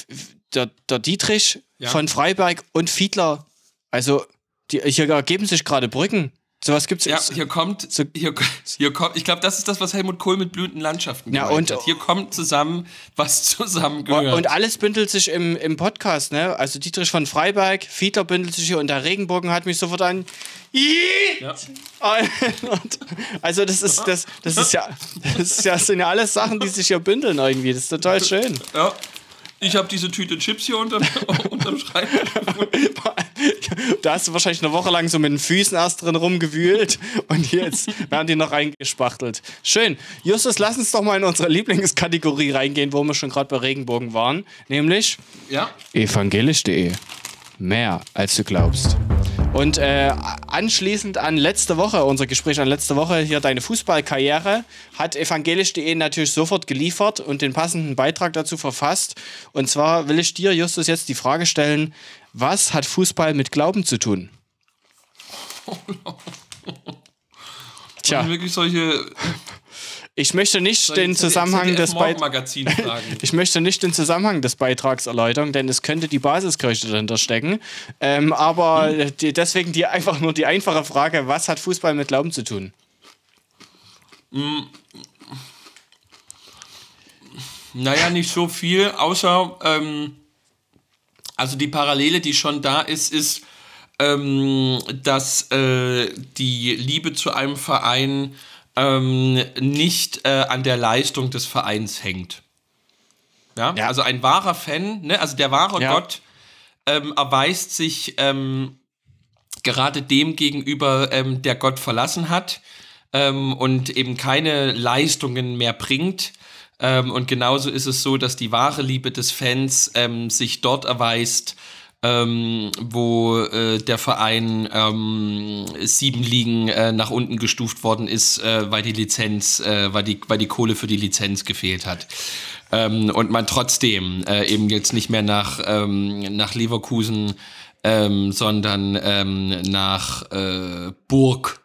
der, der Dietrich Ja. von Freiberg und Fiedler, also die, hier ergeben sich gerade Brücken. Sowas gibt's Ja, jetzt. hier kommt, So- hier, hier kommt, ich glaube, das ist das, was Helmut Kohl mit blühenden Landschaften Ja, und- hat. Hier kommt zusammen, was [laughs] zusammengehört. Und alles bündelt sich im, im Podcast, ne? Also Dietrich von Freiberg, Fiedler bündelt sich hier und der Regenbogen hat mich sofort an. Ja. [laughs] Also das ist das, das ist ja das ist ja, das sind ja alles Sachen, die sich hier bündeln irgendwie. Das ist total schön. Ja. Ich habe diese Tüte Chips hier unterm, [laughs] unterm Schreibtisch. da hast du wahrscheinlich eine Woche lang so mit den Füßen erst drin rumgewühlt und jetzt werden die noch reingespachtelt. Schön. Justus, lass uns doch mal in unsere Lieblingskategorie reingehen, wo wir schon gerade bei Regenbogen waren. Nämlich Ja? evangelisch.de. Mehr als du glaubst. Und äh, anschließend an letzte Woche, unser Gespräch an letzte Woche, hier deine Fußballkarriere, hat evangelisch.de natürlich sofort geliefert und den passenden Beitrag dazu verfasst. Und zwar will ich dir, Justus, jetzt die Frage stellen, was hat Fußball mit Glauben zu tun? [laughs] Tja. Tja, wirklich solche ich möchte nicht den Zusammenhang des Beitrags. [laughs] Ich möchte nicht den Zusammenhang des Beitrags erläutern, denn es könnte die Basiskirche dahinter stecken. Ähm, aber die, deswegen die, einfach nur die einfache Frage: Was hat Fußball mit Glauben zu tun? Naja, nicht so viel, außer, ähm, also die Parallele, die schon da ist, ist, ähm, dass äh, die Liebe zu einem Verein ähm, nicht äh, an der Leistung des Vereins hängt. Ja? Ja. Also ein wahrer Fan, ne? also der wahre Ja. Gott ähm, erweist sich ähm, gerade dem gegenüber, ähm, der Gott verlassen hat ähm, und eben keine Leistungen mehr bringt. Ähm, und genauso ist es so, dass die wahre Liebe des Fans sich dort erweist, ähm, wo äh, der Verein ähm, sieben Ligen äh, nach unten gestuft worden ist, äh, weil die Lizenz, äh, weil, die, weil die Kohle für die Lizenz gefehlt hat. Ähm, und man trotzdem äh, eben jetzt nicht mehr nach, ähm, nach Leverkusen, ähm, sondern ähm, nach äh, Burg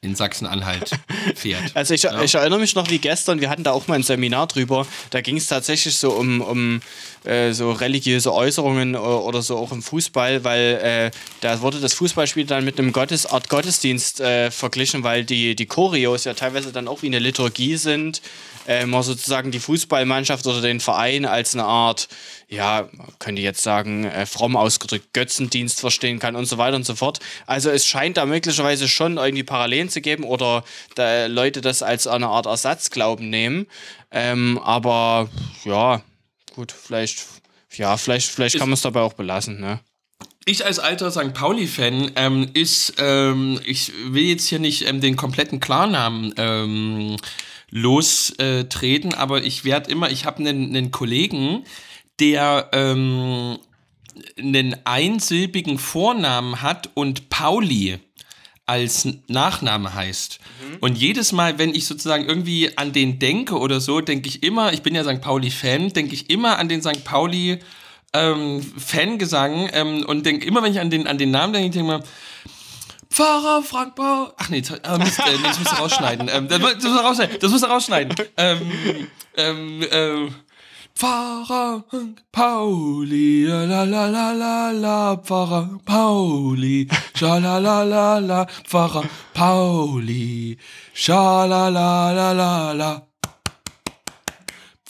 in Sachsen-Anhalt fährt. Also ich, ich erinnere mich noch wie gestern, wir hatten da auch mal ein Seminar drüber, da ging es tatsächlich so um, um äh, so religiöse Äußerungen o- oder so auch im Fußball, weil äh, da wurde das Fußballspiel dann mit einem Gottes, Art Gottesdienst äh, verglichen, weil die, die Choreos ja teilweise dann auch wie eine Liturgie sind, äh, man sozusagen die Fußballmannschaft oder den Verein als eine Art, ja, man könnte jetzt sagen, äh, fromm ausgedrückt, Götzendienst verstehen kann und so weiter und so fort. Also es scheint da möglicherweise schon irgendwie Parallelen zu geben oder da Leute das als eine Art Ersatzglauben nehmen. Ähm, aber ja, gut, vielleicht, ja, vielleicht, vielleicht kann man es dabei auch belassen, ne? Ich als alter St. Pauli-Fan ähm, ist, ähm, ich will jetzt hier nicht ähm, den kompletten Klarnamen ähm, lostreten, aber ich werde immer, ich habe einen, einen Kollegen, der ähm, einen einsilbigen Vornamen hat und Pauli als Nachname heißt. Und jedes Mal, wenn ich sozusagen irgendwie an den denke oder so, denke ich immer, ich bin ja St. Pauli-Fan, denke ich immer an den St. Pauli ähm, Fangesang ähm, und denke immer, wenn ich an den, an den Namen denke, ich denke mal, Pfarrer Frank Paul. Ach nee, äh, Mist, äh, nee, das musst du rausschneiden. Ähm, das, das musst du rausschneiden. Das musst du rausschneiden. [laughs] Ähm, ähm, ähm, Pfarrer Pauli, la la la la la Pfarrer Pauli, scha la la la la, Pfarrer Pauli, scha la la la la la.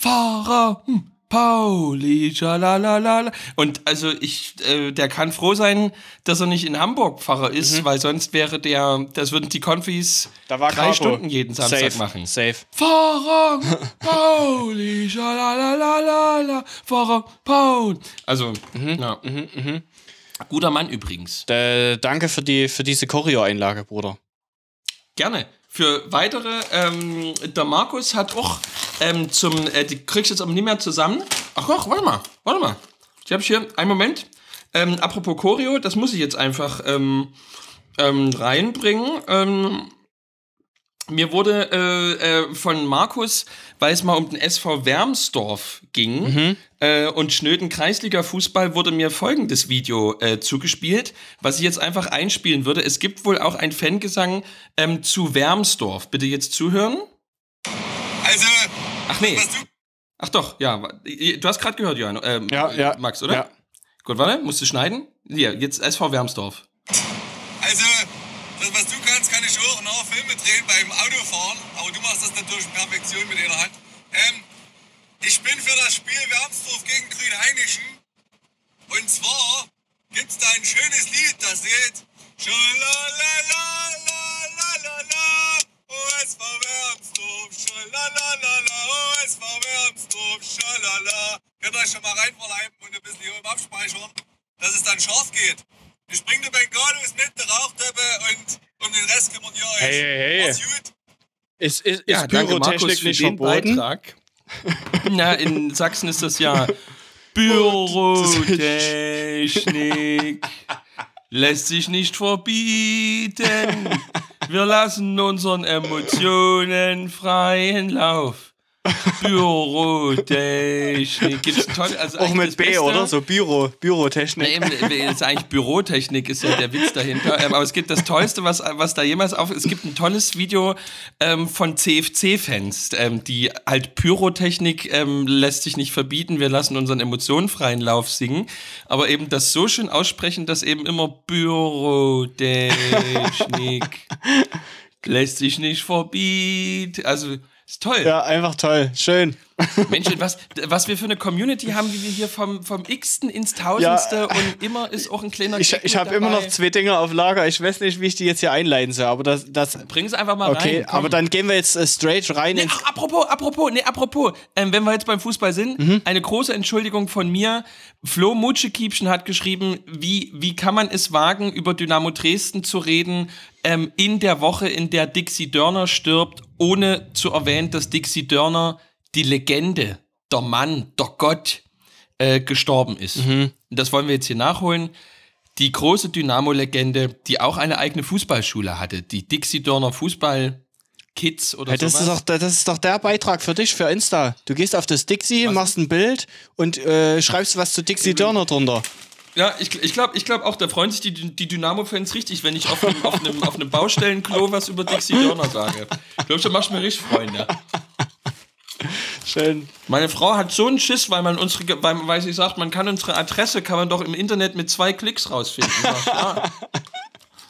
Pfarrer hm, Pauli, schalalala. Und also ich, äh, der kann froh sein, dass er nicht in Hamburg Pfarrer ist, weil sonst wäre der, das würden die Konfis Da war drei Capo. Stunden jeden Samstag Safe, machen. Safe. Pfarrer Pauli, [laughs] schalalala, Pfarrer Paul. Also, ja. Guter Mann übrigens. Äh, danke für, die, für diese Choreo-Einlage, Bruder. Gerne. Für weitere, ähm, der Markus hat auch ähm, zum, äh, die kriegst jetzt aber nicht mehr zusammen. Ach, ach, warte mal, warte mal. Ich habe hier, einen Moment. Ähm, apropos Choreo, das muss ich jetzt einfach ähm, ähm, reinbringen. Ähm, mir wurde äh, äh, von Markus, weil es mal um den SV Wermsdorf ging äh, und schnöden Kreisliga-Fußball, wurde mir folgendes Video äh, zugespielt, was ich jetzt einfach einspielen würde. Es gibt wohl auch ein Fangesang ähm, zu Wermsdorf. Bitte jetzt zuhören. Also, Ach nee. Ach doch, ja. Du hast gerade gehört, Johann. Ähm, Ja, ja. Max, oder? Ja. Gut, warte, musst du schneiden? Hier, jetzt SV Wermsdorf. Also, das, was du den beim Autofahren, aber du machst das natürlich in Perfektion mit jeder Hand. Ähm, ich bin für das Spiel Wermsdorf gegen Grünheinischen. Und zwar gibt es da ein schönes Lied, das seht. Schalalalalalalala, OSV Wermsdorf, schalalalala, OSV Wermsdorf, schalala. Könnt ihr euch schon mal reinverleiben und ein bisschen hier oben abspeichern, dass es dann scharf geht. Ich bring die Bengalos mit, der Rauchtöpfe und um den Rest kümmert ihr euch. Hey, hey, hey. Macht's gut. Ist, ist, ist Ja, danke, Markus, Pyrotechnik nicht den verboten? Beitrag. [laughs] Na, in Sachsen ist das ja [laughs] Bürotechnik. Lässt sich nicht verbieten. Wir lassen unseren Emotionen freien Lauf. Bürotechnik. Gibt's toll, also Auch mit B, Beste- oder? So Büro, Nee, Bürotechnik. eben, ist eigentlich Bürotechnik, ist ja der Witz dahinter. Ähm, aber es gibt das Tollste, was, was da jemals auf. Es gibt ein tolles Video ähm, von CFC-Fans, ähm, die halt Pyrotechnik ähm, lässt sich nicht verbieten, wir lassen unseren Emotionen freien Lauf singen. Aber eben das so schön aussprechen, dass eben immer Bürotechnik [laughs] lässt sich nicht verbieten. Also, ist toll. Ja, einfach toll. Schön. Mensch, was, was wir für eine Community haben, wie wir hier vom, vom X-ten ins Tausendste und immer ist auch ein kleiner Ich, ich habe immer noch zwei Dinge auf Lager. Ich weiß nicht, wie ich die jetzt hier einleiten soll, aber das. das Bring es einfach mal okay, rein. komm. aber dann gehen wir jetzt äh, straight rein Nee, ins. ach, apropos, apropos, nee, apropos, ähm, wenn wir jetzt beim Fußball sind, Mhm. eine große Entschuldigung von mir. Flo Mutschekiebchen hat geschrieben, wie, wie kann man es wagen, über Dynamo Dresden zu reden, ähm, in der Woche, in der Dixie Dörner stirbt, ohne zu erwähnen, dass Dixie Dörner die Legende, der Mann, der Gott, äh, gestorben ist. Mhm. Das wollen wir jetzt hier nachholen. Die große Dynamo-Legende, die auch eine eigene Fußballschule hatte, die Dixie Dörner Fußball Kids oder Ja, das, sowas. ist doch, das ist doch der Beitrag für dich, für Insta. Du gehst auf das Dixie, machst ein Bild und äh, schreibst was zu Dixie Dörner drunter. Ja, ich, ich glaube ich glaub auch, da freuen sich die, die Dynamo-Fans richtig, wenn ich auf einem, auf einem, auf einem Baustellenklo was über Dixie Dörner sage. Ich glaube, da machst du mir richtig Freunde. Schön. Meine Frau hat so einen Schiss, weil man unsere, weil, weil sie sagt, man kann unsere Adresse, kann man doch im Internet mit zwei Klicks rausfinden. Sag ja.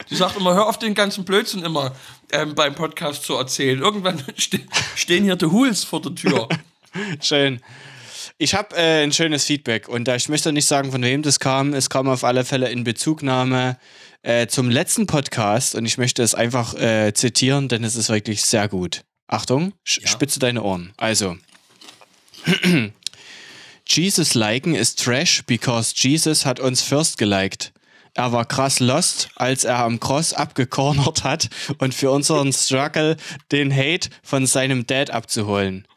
Sie sagt immer, hör auf den ganzen Blödsinn immer ähm, beim Podcast zu erzählen. Irgendwann [laughs] ste stehen hier die Hools vor der Tür. Schön. Ich habe äh, ein schönes Feedback und da ich möchte nicht sagen, von wem das kam. Es kam auf alle Fälle in Bezugnahme äh, zum letzten Podcast und ich möchte es einfach äh, zitieren, denn es ist wirklich sehr gut. Achtung, sch- spitze deine Ohren. Also. [clears throat] Jesus liken is trash because Jesus hat uns first geliked. Er war krass lost, als er am Cross abgecornert hat und für unseren Struggle den Hate von seinem Dad abzuholen.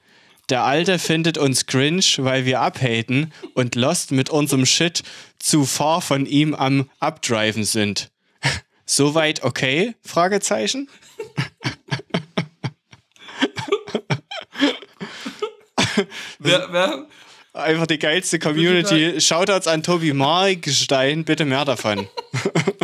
Der Alte findet uns cringe, weil wir abhaten und Lost mit unserem Shit zu far von ihm am Abdriven sind. [laughs] Soweit okay? Fragezeichen. [laughs] Wer, wer, Einfach die geilste Community. Shoutouts an Tobi Markstein, bitte mehr davon. [laughs]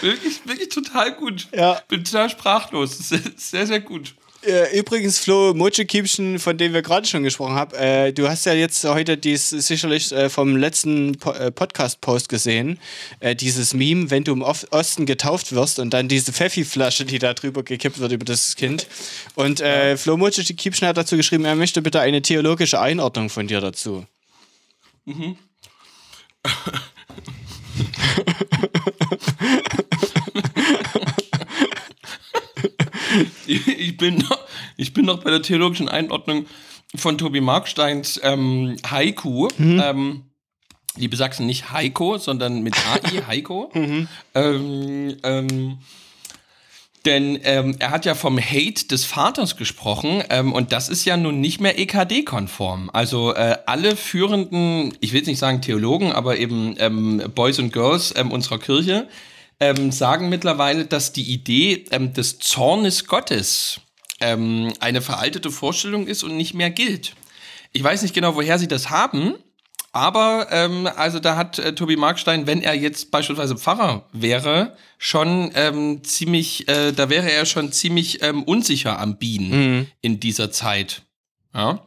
wirklich, wirklich total gut. Ja. Bin total sprachlos. [laughs] Sehr, sehr gut. Äh, Übrigens, Flo Mochekiebchen, von dem wir gerade schon gesprochen haben, äh, du hast ja jetzt heute dies sicherlich äh, vom letzten po äh, Podcast-Post gesehen, äh, dieses Meme, wenn du im Osten getauft wirst und dann diese Pfeffi-Flasche, die da drüber gekippt wird über das Kind. Und äh, Flo Mochekiebchen hat dazu geschrieben, er möchte bitte eine theologische Einordnung von dir dazu. [laughs] [laughs] Ich bin, noch, ich bin noch bei der theologischen Einordnung von Tobi Marksteins ähm, Haiku. Ähm, liebe Sachsen, nicht Heiko, sondern mit AI, [laughs] Heiko. ähm, ähm, denn ähm, er hat ja vom Hate des Vaters gesprochen ähm, und das ist ja nun nicht mehr EKD-konform. Also äh, alle führenden, ich will jetzt nicht sagen Theologen, aber eben ähm, Boys und Girls ähm, unserer Kirche ähm, sagen mittlerweile, dass die Idee ähm, des Zornes Gottes ähm, eine veraltete Vorstellung ist und nicht mehr gilt. Ich weiß nicht genau, woher sie das haben, aber ähm, also da hat äh, Tobi Markstein, wenn er jetzt beispielsweise Pfarrer wäre, schon ähm, ziemlich, äh, da wäre er schon ziemlich ähm, unsicher am Bienen in dieser Zeit. Ja.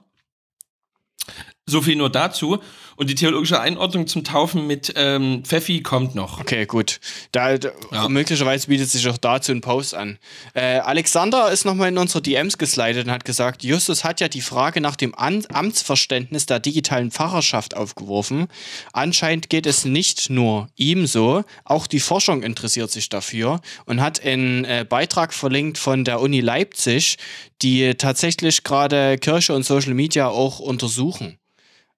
So viel nur dazu. Und die theologische Einordnung zum Taufen mit ähm, Pfeffi kommt noch. Okay, gut. Da, da Ja. möglicherweise bietet sich auch dazu ein Post an. Äh, Alexander ist nochmal in unsere DMs geslidet und hat gesagt, Justus hat ja die Frage nach dem An Amtsverständnis der digitalen Pfarrerschaft aufgeworfen. Anscheinend geht es nicht nur ihm so, auch die Forschung interessiert sich dafür und hat einen äh, Beitrag verlinkt von der Uni Leipzig, die tatsächlich gerade Kirche und Social Media auch untersuchen.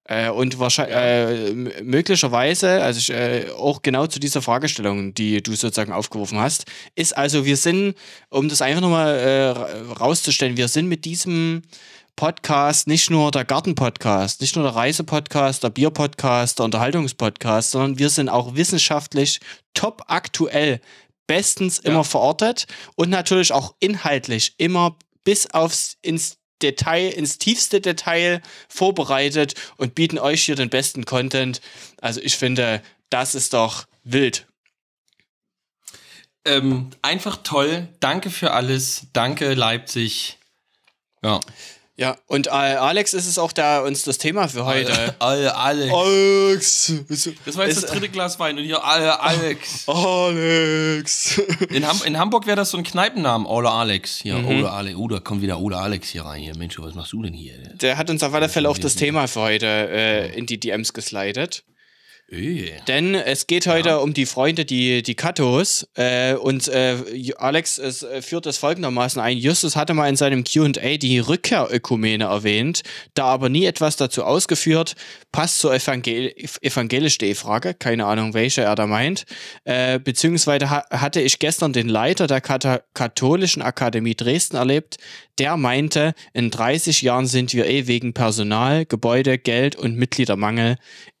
Äh, und wahrscheinlich, äh, möglicherweise, also ich, äh, auch genau zu dieser Fragestellung, die du sozusagen aufgeworfen hast, ist also, wir sind, um das einfach nochmal äh, ra- rauszustellen, wir sind mit diesem Podcast nicht nur der Garten-Podcast, nicht nur der Reise-Podcast, der Bier-Podcast, der Unterhaltungspodcast, sondern wir sind auch wissenschaftlich top aktuell, bestens immer verortet und natürlich auch inhaltlich immer bis aufs ins Detail, ins tiefste Detail vorbereitet und bieten euch hier den besten Content. Also ich finde, das ist doch wild. Ähm, einfach toll. Danke für alles. Danke, Leipzig. Ja. Ja, und äh, Alex ist es auch da uns das Thema für heute. Alle, Alex. Alex! Das war jetzt Ist- das dritte Glas Wein und hier alle, Alex. [laughs] Alex! In, Ham in Hamburg wäre das so ein Kneipennamen. Ole Alex. Hier, Mhm. Ole Alex. Oh, da kommt wieder Ole Alex hier rein. Hier, Mensch, was machst du denn hier? Der hat uns auf alle Fälle auch das Thema für heute äh, in die DMs geslidet. Öh. Denn es geht heute um die Freunde, die, die Katos. Äh, und äh, Alex es, äh, führt das folgendermaßen ein. Justus hatte mal in seinem QA die Rückkehrökumene erwähnt, da aber nie etwas dazu ausgeführt. Passt zur Evangel evangelisch.de Frage, keine Ahnung, welche er da meint. Äh, beziehungsweise ha hatte ich gestern den Leiter der Kata Katholischen Akademie Dresden erlebt. Der meinte, in 30 Jahren sind wir eh wegen Personal, Gebäude, Geld und Mitgliedermangel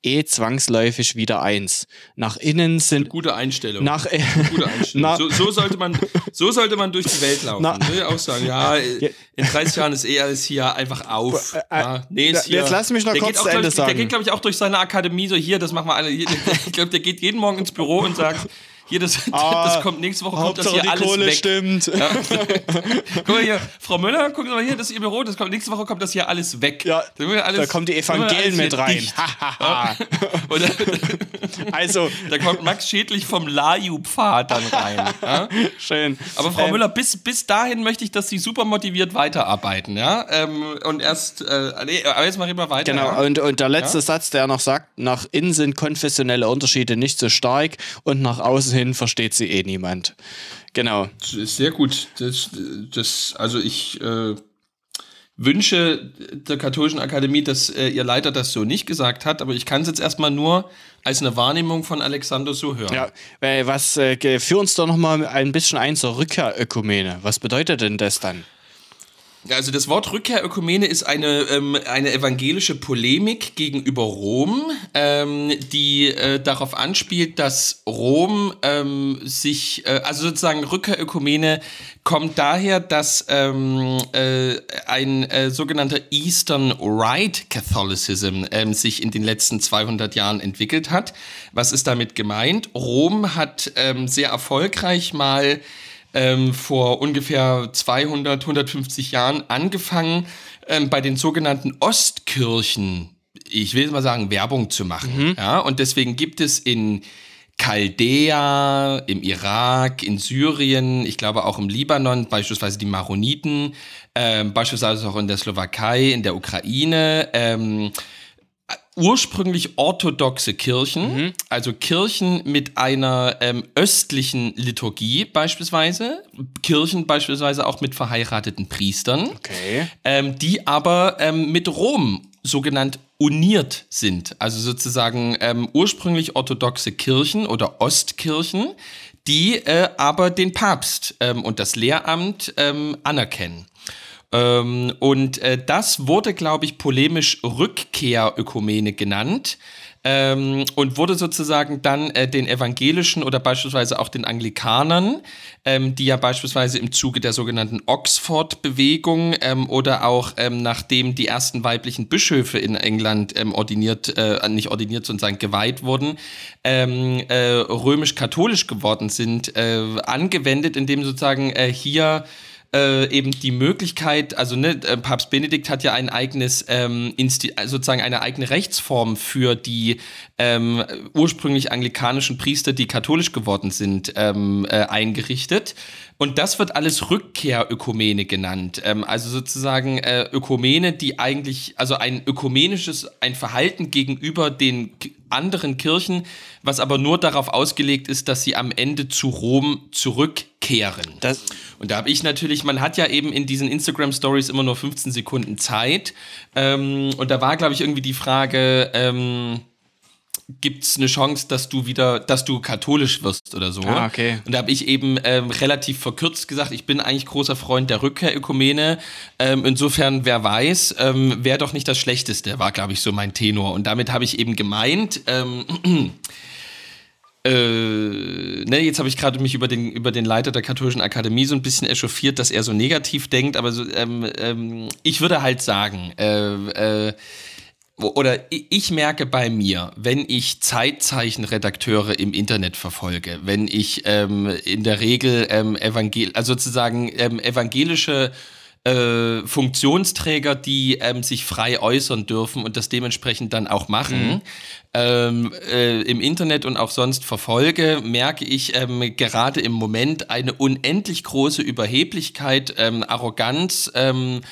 eh zwangsläufig wieder eins. Nach innen sind Gute Einstellung. nach Gute Einstellung. [laughs] So, so, sollte man, so sollte man durch die Welt laufen. Na- ne? Auch sagen, ja, in 30 Jahren ist eh alles hier einfach auf. Äh, Ja, nee, ist jetzt hier. lass mich noch der kurz auch, zu Ende ich- Der sagen. geht, glaube ich, auch durch seine Akademie so hier, das machen wir alle. Hier, Ich glaube, der geht jeden Morgen ins Büro und sagt, hier, das, [laughs] das kommt nächste Woche, kommt das Ah, Hauptsache hier die alles Kohle weg. stimmt. [laughs] Guck mal hier, Frau Müller, Sie mal hier, das ist Ihr Büro, das kommt, nächste Woche kommt das hier alles weg. Ja, alles, da kommen die Evangelien mit hier rein. Oder, [laughs] also, da kommt Max Schädlich vom Laju-Pfad dann rein. Ja? schön. Aber Frau Ähm, Müller, bis, bis dahin möchte ich, dass Sie super motiviert weiterarbeiten, ja? Ähm, und erst, äh, nee, aber jetzt mal reden wir weiter. Genau, ja? und, und der letzte Satz, der noch sagt, nach innen sind konfessionelle Unterschiede nicht so stark und nach außen hin versteht sie eh niemand. Genau. Sehr gut. Das, das, also ich äh, wünsche der Katholischen Akademie, dass äh, ihr Leiter das so nicht gesagt hat, aber ich kann es jetzt erstmal nur als eine Wahrnehmung von Alexander so hören. Ja, äh, was, äh, führ uns doch noch mal ein bisschen ein zur Rückkehrökumene. Was bedeutet denn das dann? Also das Wort Rückkehrökumene ist eine, ähm, eine evangelische Polemik gegenüber Rom, ähm, die äh, darauf anspielt, dass Rom ähm, sich, äh, also sozusagen Rückkehrökumene kommt daher, dass ähm, äh, ein äh, sogenannter Eastern Rite Catholicism ähm, sich in den letzten 200 Jahren entwickelt hat. Was ist damit gemeint? Rom hat ähm, sehr erfolgreich mal ähm, vor ungefähr 200, 150 Jahren angefangen, ähm, bei den sogenannten Ostkirchen, ich will jetzt mal sagen, Werbung zu machen. Ja, und deswegen gibt es in Chaldea, im Irak, in Syrien, ich glaube auch im Libanon, beispielsweise die Maroniten, ähm, beispielsweise auch in der Slowakei, in der Ukraine, ähm, ursprünglich orthodoxe Kirchen, also Kirchen mit einer ähm, östlichen Liturgie beispielsweise, Kirchen beispielsweise auch mit verheirateten Priestern, Okay. ähm, die aber ähm, mit Rom sogenannt uniert sind. Also sozusagen ähm, ursprünglich orthodoxe Kirchen oder Ostkirchen, die äh, aber den Papst ähm, und das Lehramt ähm, anerkennen. Ähm, und äh, das wurde, glaube ich, polemisch Rückkehrökumene genannt ähm, und wurde sozusagen dann äh, den evangelischen oder beispielsweise auch den Anglikanern, ähm, die ja beispielsweise im Zuge der sogenannten Oxford-Bewegung ähm, oder auch ähm, nachdem die ersten weiblichen Bischöfe in England ähm, ordiniert, äh, nicht ordiniert, sondern geweiht wurden, äh, römisch-katholisch geworden sind, äh, angewendet, indem sozusagen äh, hier äh, eben die Möglichkeit, also ne, äh, Papst Benedikt hat ja ein eigenes, ähm, Insti sozusagen eine eigene Rechtsform für die ähm, ursprünglich anglikanischen Priester, die katholisch geworden sind, ähm, äh, eingerichtet. Und das wird alles Rückkehrökumene genannt. Ähm, also sozusagen äh, Ökumene, die eigentlich, also ein ökumenisches, ein Verhalten gegenüber den anderen Kirchen, was aber nur darauf ausgelegt ist, dass sie am Ende zu Rom zurückkehren. Das und da habe ich natürlich, man hat ja eben in diesen Instagram Stories immer nur 15 Sekunden Zeit. Ähm, und da war, glaube ich, irgendwie die Frage, ähm, gibt es eine Chance, dass du wieder, dass du katholisch wirst oder so. Ah, okay. Und da habe ich eben ähm, relativ verkürzt gesagt, ich bin eigentlich großer Freund der Rückkehrökumene. Ähm, insofern, wer weiß, ähm, wäre doch nicht das Schlechteste, war, glaube ich, so mein Tenor. Und damit habe ich eben gemeint, ähm, [clears throat] äh, ne, jetzt habe ich gerade mich über den, über den Leiter der katholischen Akademie so ein bisschen echauffiert, dass er so negativ denkt, aber so, ähm, ähm, ich würde halt sagen, äh, äh, oder ich merke bei mir, wenn ich Zeitzeichenredakteure im Internet verfolge, wenn ich ähm, in der Regel ähm, evangel also sozusagen ähm, evangelische äh, Funktionsträger, die ähm, sich frei äußern dürfen und das dementsprechend dann auch machen, mhm. ähm, äh, im Internet und auch sonst verfolge, merke ich ähm, gerade im Moment eine unendlich große Überheblichkeit, ähm, Arroganz ähm,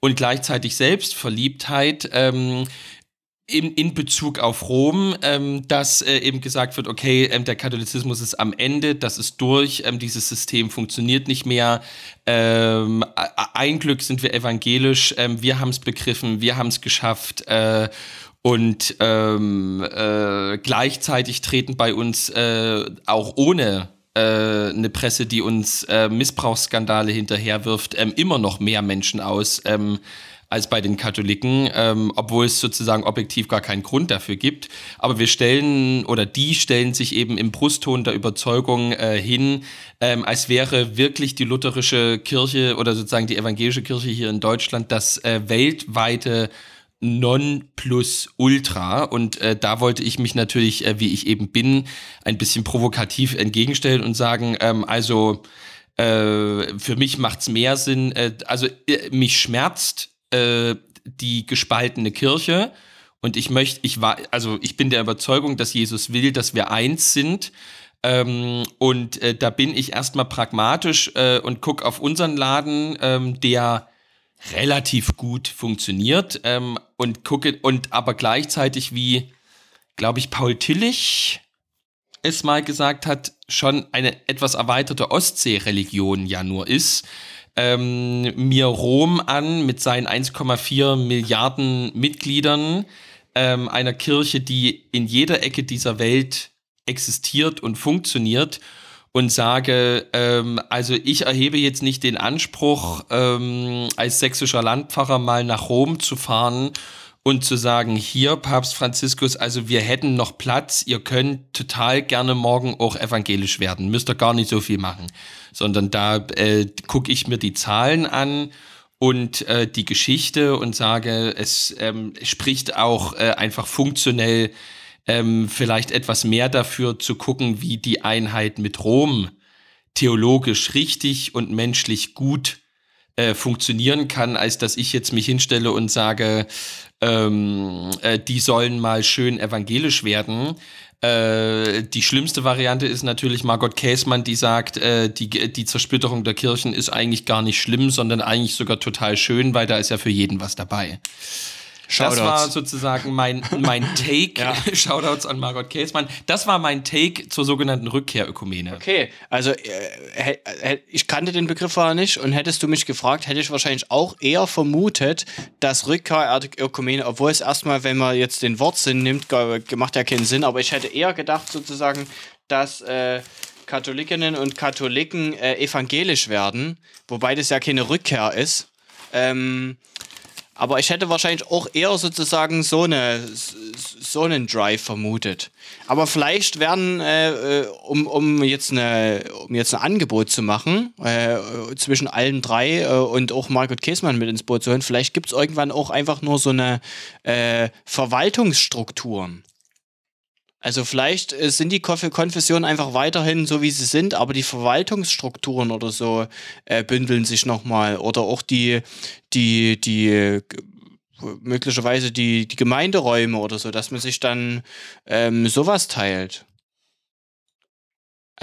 und gleichzeitig Selbstverliebtheit, ähm, in, in Bezug auf Rom, ähm, dass äh, eben gesagt wird, okay, ähm, der Katholizismus ist am Ende, das ist durch, ähm, dieses System funktioniert nicht mehr. Ähm, ein Glück sind wir evangelisch, ähm, wir haben es begriffen, wir haben es geschafft. Äh, und ähm, äh, gleichzeitig treten bei uns äh, auch ohne äh, eine Presse, die uns äh, Missbrauchsskandale hinterherwirft, immer noch mehr Menschen aus als bei den Katholiken, ähm, obwohl es sozusagen objektiv gar keinen Grund dafür gibt. Aber wir stellen oder die stellen sich eben im Brustton der Überzeugung äh, hin, ähm, als wäre wirklich die lutherische Kirche oder sozusagen die evangelische Kirche hier in Deutschland das äh, weltweite Non plus ultra. Und äh, da wollte ich mich natürlich, äh, wie ich eben bin, ein bisschen provokativ entgegenstellen und sagen, ähm, also äh, für mich macht es mehr Sinn, äh, also äh, mich schmerzt äh, die gespaltene Kirche. Und ich möchte, ich war, also ich bin der Überzeugung, dass Jesus will, dass wir eins sind. Ähm, und äh, da bin ich erstmal pragmatisch äh, und gucke auf unseren Laden, ähm, der relativ gut funktioniert ähm, und gucke und aber gleichzeitig wie, glaube ich, Paul Tillich es mal gesagt hat, schon eine etwas erweiterte Ostsee-Religion ja nur ist ähm, mir Rom an mit seinen 1,4 Milliarden Mitgliedern, ähm, einer Kirche, die in jeder Ecke dieser Welt existiert und funktioniert und sage, ähm, also ich erhebe jetzt nicht den Anspruch, ähm, als sächsischer Landpfarrer mal nach Rom zu fahren und zu sagen, hier, Papst Franziskus, also wir hätten noch Platz, ihr könnt total gerne morgen auch evangelisch werden, müsst ihr gar nicht so viel machen, sondern da äh, gucke ich mir die Zahlen an und äh, die Geschichte und sage, es ähm, spricht auch äh, einfach funktionell ähm, vielleicht etwas mehr dafür zu gucken, wie die Einheit mit Rom theologisch richtig und menschlich gut äh, funktionieren kann, als dass ich jetzt mich hinstelle und sage, ähm, äh, die sollen mal schön evangelisch werden. Äh, die schlimmste Variante ist natürlich Margot Käßmann, die sagt, äh, die, die Zersplitterung der Kirchen ist eigentlich gar nicht schlimm, sondern eigentlich sogar total schön, weil da ist ja für jeden was dabei. Shoutouts. Das war sozusagen mein, mein [laughs] Take. ja. [laughs] Shoutouts an Margot Käsmann. Das war mein Take zur sogenannten Rückkehrökumene. Okay, also äh, ich kannte den Begriff vorher nicht und hättest du mich gefragt, hätte ich wahrscheinlich auch eher vermutet, dass Rückkehrökumene, obwohl es erstmal, wenn man jetzt den Wortsinn nimmt, macht ja keinen Sinn, aber ich hätte eher gedacht sozusagen, dass äh, Katholikinnen und Katholiken äh, evangelisch werden, wobei das ja keine Rückkehr ist. Ähm, aber ich hätte wahrscheinlich auch eher sozusagen so, eine, so einen Drive vermutet. Aber vielleicht werden, äh, äh, um, um, jetzt eine, um jetzt ein Angebot zu machen, äh, zwischen allen drei äh, und auch Margot Käsmann mit ins Boot zu hören, vielleicht gibt es irgendwann auch einfach nur so eine äh, Verwaltungsstrukturen. Also vielleicht äh, sind die Konf- Konfessionen einfach weiterhin so, wie sie sind, aber die Verwaltungsstrukturen oder so äh, bündeln sich nochmal. Oder auch die, die, die möglicherweise die, die Gemeinderäume oder so, dass man sich dann ähm, sowas teilt.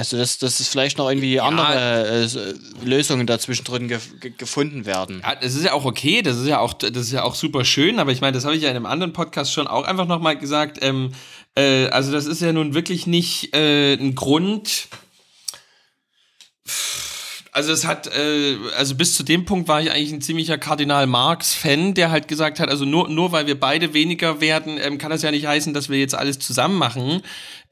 Also, dass, dass es vielleicht noch irgendwie Ja. andere äh, Lösungen dazwischen drin ge ge gefunden werden. Ja, das ist ja auch okay, das ist ja auch, das ist ja auch super schön, aber ich meine, das habe ich ja in einem anderen Podcast schon auch einfach nochmal gesagt. Ähm, äh, also, das ist ja nun wirklich nicht äh, ein Grund. Also es hat, äh, also bis zu dem Punkt war ich eigentlich ein ziemlicher Kardinal Marx-Fan, der halt gesagt hat, also nur, nur weil wir beide weniger werden, ähm, kann das ja nicht heißen, dass wir jetzt alles zusammen machen,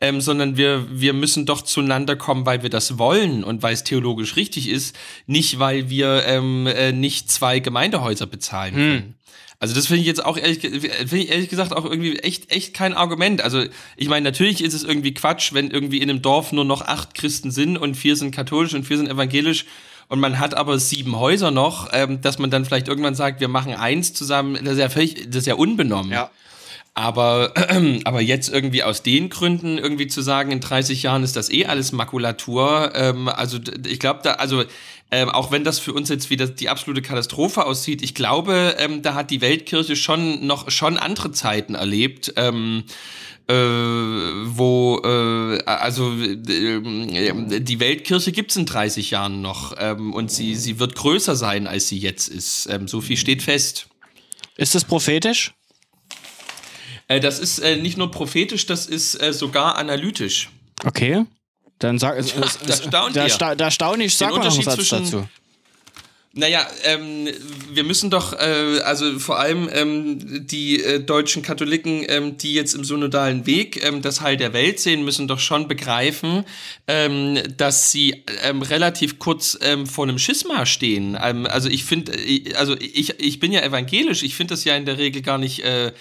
ähm, sondern wir, wir müssen doch zueinander kommen, weil wir das wollen und weil es theologisch richtig ist, nicht weil wir ähm, äh, nicht zwei Gemeindehäuser bezahlen können. Also das finde ich jetzt auch ehrlich, ich ehrlich gesagt auch irgendwie echt, echt kein Argument. Also ich meine, natürlich ist es irgendwie Quatsch, wenn irgendwie in einem Dorf nur noch acht Christen sind und vier sind katholisch und vier sind evangelisch und man hat aber sieben Häuser noch, ähm, dass man dann vielleicht irgendwann sagt, wir machen eins zusammen. Das ist ja völlig, das ist ja unbenommen. Ja. Aber, [clears throat] aber jetzt irgendwie aus den Gründen irgendwie zu sagen, in 30 Jahren ist das eh alles Makulatur, ähm, also ich glaube da, also ähm, auch wenn das für uns jetzt wieder die absolute Katastrophe aussieht, ich glaube, ähm, da hat die Weltkirche schon noch schon andere Zeiten erlebt. Ähm, äh, wo, äh, also äh, die Weltkirche gibt's in 30 Jahren noch ähm, und sie, sie wird größer sein, als sie jetzt ist. Ähm, so viel steht fest. Ist das prophetisch? Äh, das ist äh, nicht nur prophetisch, das ist äh, sogar analytisch. Okay. Dann sag es. [laughs] Ja, da staunt da, sta da staune ich, sag Den mal noch einen Unterschied Satz zwischen- dazu. Naja, ähm, wir müssen doch, äh, also vor allem ähm, die äh, deutschen Katholiken, ähm, die jetzt im synodalen Weg ähm, das Heil der Welt sehen, müssen doch schon begreifen, ähm, dass sie ähm, relativ kurz vor einem Schisma stehen. Also ich finde, also ich, ich bin ja evangelisch, ich finde das ja in der Regel gar nicht... Äh,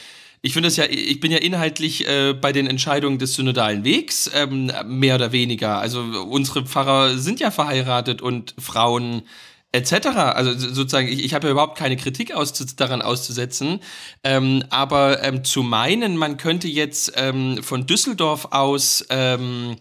ich finde das ja, ich bin ja inhaltlich äh, bei den Entscheidungen des synodalen Wegs ähm, mehr oder weniger. Also unsere Pfarrer sind ja verheiratet und Frauen etc. Also so- sozusagen, ich, ich habe ja überhaupt keine Kritik auszu daran auszusetzen. Ähm, aber ähm, zu meinen, man könnte jetzt ähm, von Düsseldorf aus ähm,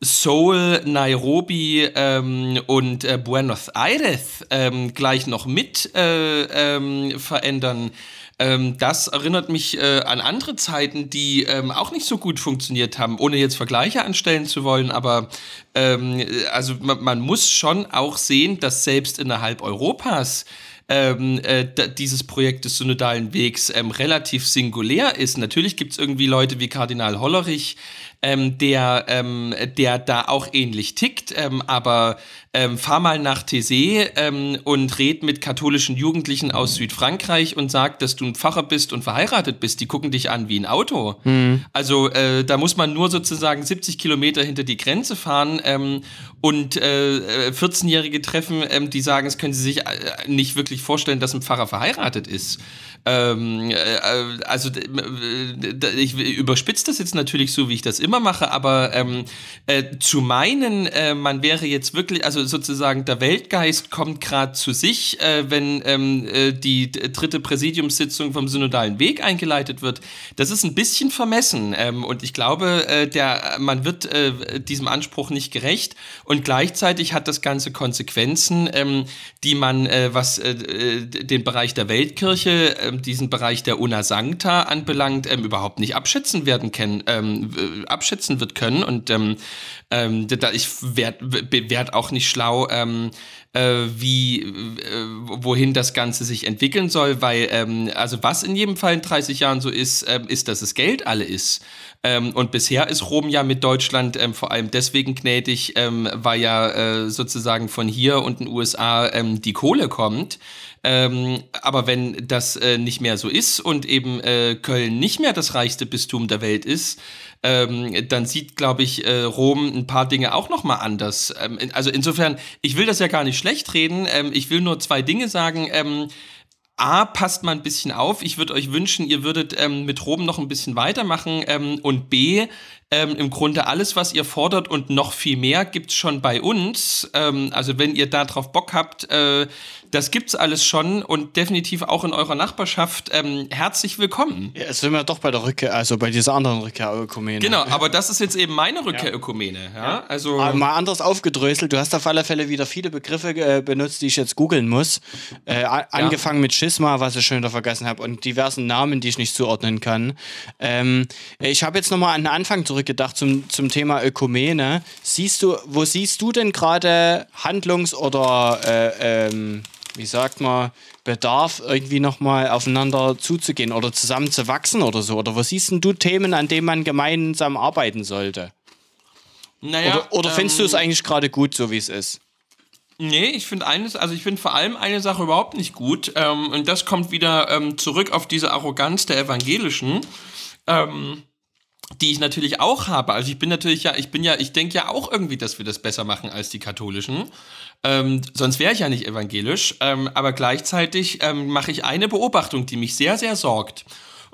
Seoul, Nairobi ähm, und äh, Buenos Aires ähm, gleich noch mit äh, verändern. Ähm, das erinnert mich äh, an andere Zeiten, die ähm, auch nicht so gut funktioniert haben, ohne jetzt Vergleiche anstellen zu wollen. Aber ähm, also man, man muss schon auch sehen, dass selbst innerhalb Europas ähm, äh, dieses Projekt des synodalen Wegs ähm, relativ singulär ist. Natürlich gibt es irgendwie Leute wie Kardinal Hollerich, ähm, der, ähm, der da auch ähnlich tickt, ähm, aber ähm, fahr mal nach Thésée ähm, und red mit katholischen Jugendlichen aus Südfrankreich und sag, dass du ein Pfarrer bist und verheiratet bist. Die gucken dich an wie ein Auto. Also äh, da muss man nur sozusagen 70 Kilometer hinter die Grenze fahren ähm, und äh, äh, 14-Jährige treffen, ähm, die sagen, es können sie sich äh, nicht wirklich vorstellen, dass ein Pfarrer verheiratet ist. Ähm, äh, also äh, ich überspitze das jetzt natürlich so, wie ich das immer mache, aber ähm, äh, zu meinen, äh, man wäre jetzt wirklich, also sozusagen der Weltgeist kommt gerade zu sich, äh, wenn ähm, äh, die dritte Präsidiumssitzung vom synodalen Weg eingeleitet wird, das ist ein bisschen vermessen. Ähm, und ich glaube, der, man wird diesem Anspruch nicht gerecht. Und gleichzeitig hat das Ganze Konsequenzen, ähm, die man, was den Bereich der Weltkirche, ähm, diesen Bereich der Una Sancta anbelangt, ähm, überhaupt nicht abschätzen werden können, ähm, äh, abschätzen wird können und ähm, ähm, da ich werde werd auch nicht schlau, äh, wie, äh, wohin das Ganze sich entwickeln soll, weil, ähm, also was in jedem Fall in 30 Jahren so ist, ähm, ist, dass es Geld alle ist. Ähm, und bisher ist Rom ja mit Deutschland vor allem deswegen gnädig, weil ja äh, sozusagen von hier und den USA die Kohle kommt. Ähm, aber wenn das äh, nicht mehr so ist und eben äh, Köln nicht mehr das reichste Bistum der Welt ist, ähm, dann sieht, glaube ich, äh, Rom ein paar Dinge auch noch mal anders. Ähm, also insofern, ich will das ja gar nicht schlecht reden. Ähm, ich will nur zwei Dinge sagen. Ähm, A, passt mal ein bisschen auf. Ich würde euch wünschen, ihr würdet ähm, mit Rom noch ein bisschen weitermachen. Ähm, und B, Ähm, Im Grunde alles, was ihr fordert und noch viel mehr, gibt's schon bei uns. Ähm, also wenn ihr da drauf Bock habt, äh, das gibt's alles schon und definitiv auch in eurer Nachbarschaft. Ähm, herzlich willkommen. Ja, jetzt sind wir doch bei der Rückkehr, also bei dieser anderen Rückkehrökumene. Genau, aber das ist jetzt eben meine Rückkehrökumene. Ja. ja. Also aber mal anders aufgedröselt. Du hast auf alle Fälle wieder viele Begriffe äh, benutzt, die ich jetzt googeln muss. Äh, angefangen ja. mit Schisma, was ich schon wieder vergessen habe, und diversen Namen, die ich nicht zuordnen kann. Ähm, ich habe jetzt nochmal an den Anfang zurückgedacht zum, zum Thema Ökumene. Siehst du, wo siehst du denn gerade Handlungs- oder äh, ähm, wie sagt man, Bedarf, irgendwie nochmal aufeinander zuzugehen oder zusammen zu wachsen oder so? Oder was siehst denn du Themen, an denen man gemeinsam arbeiten sollte? Naja, oder, oder findest ähm, du es eigentlich gerade gut, so wie es ist? Nee, ich finde eines, also ich finde vor allem eine Sache überhaupt nicht gut. Ähm, und das kommt wieder ähm, zurück auf diese Arroganz der Evangelischen. Ähm, die ich natürlich auch habe. Also ich bin natürlich ja, ich bin ja, ich denke ja auch irgendwie, dass wir das besser machen als die Katholischen. Ähm, sonst wäre ich ja nicht evangelisch. Ähm, aber gleichzeitig ähm, mache ich eine Beobachtung, die mich sehr, sehr sorgt.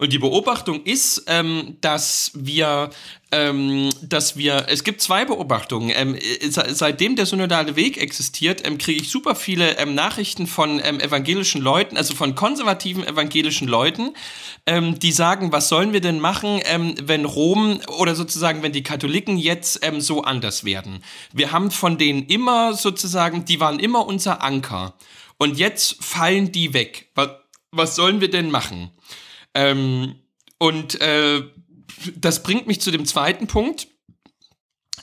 Und die Beobachtung ist, ähm, dass wir, ähm, dass wir, es gibt zwei Beobachtungen. Ähm, seitdem der synodale Weg existiert, ähm, kriege ich super viele ähm, Nachrichten von ähm, evangelischen Leuten, also von konservativen evangelischen Leuten, die sagen, was sollen wir denn machen, wenn Rom oder sozusagen, wenn die Katholiken jetzt so anders werden. Wir haben von denen immer sozusagen, die waren immer unser Anker. Und jetzt fallen die weg. Was, was sollen wir denn machen? Ähm, und äh, das bringt mich zu dem zweiten Punkt.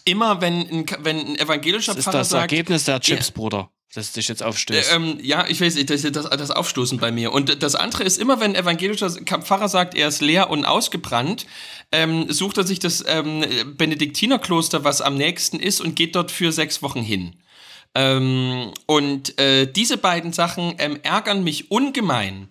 Immer wenn ein, wenn ein evangelischer das Pfarrer sagt... Das ist das Ergebnis der Chips, ja, Bruder das dich jetzt aufstößt. Äh, ähm, ja, ich weiß, das das, das Aufstoßen bei mir. Und das andere ist immer, wenn ein evangelischer Pfarrer sagt, er ist leer und ausgebrannt, ähm, sucht er sich das ähm, Benediktinerkloster, was am nächsten ist, und geht dort für sechs Wochen hin. Ähm, und äh, diese beiden Sachen ähm, ärgern mich ungemein.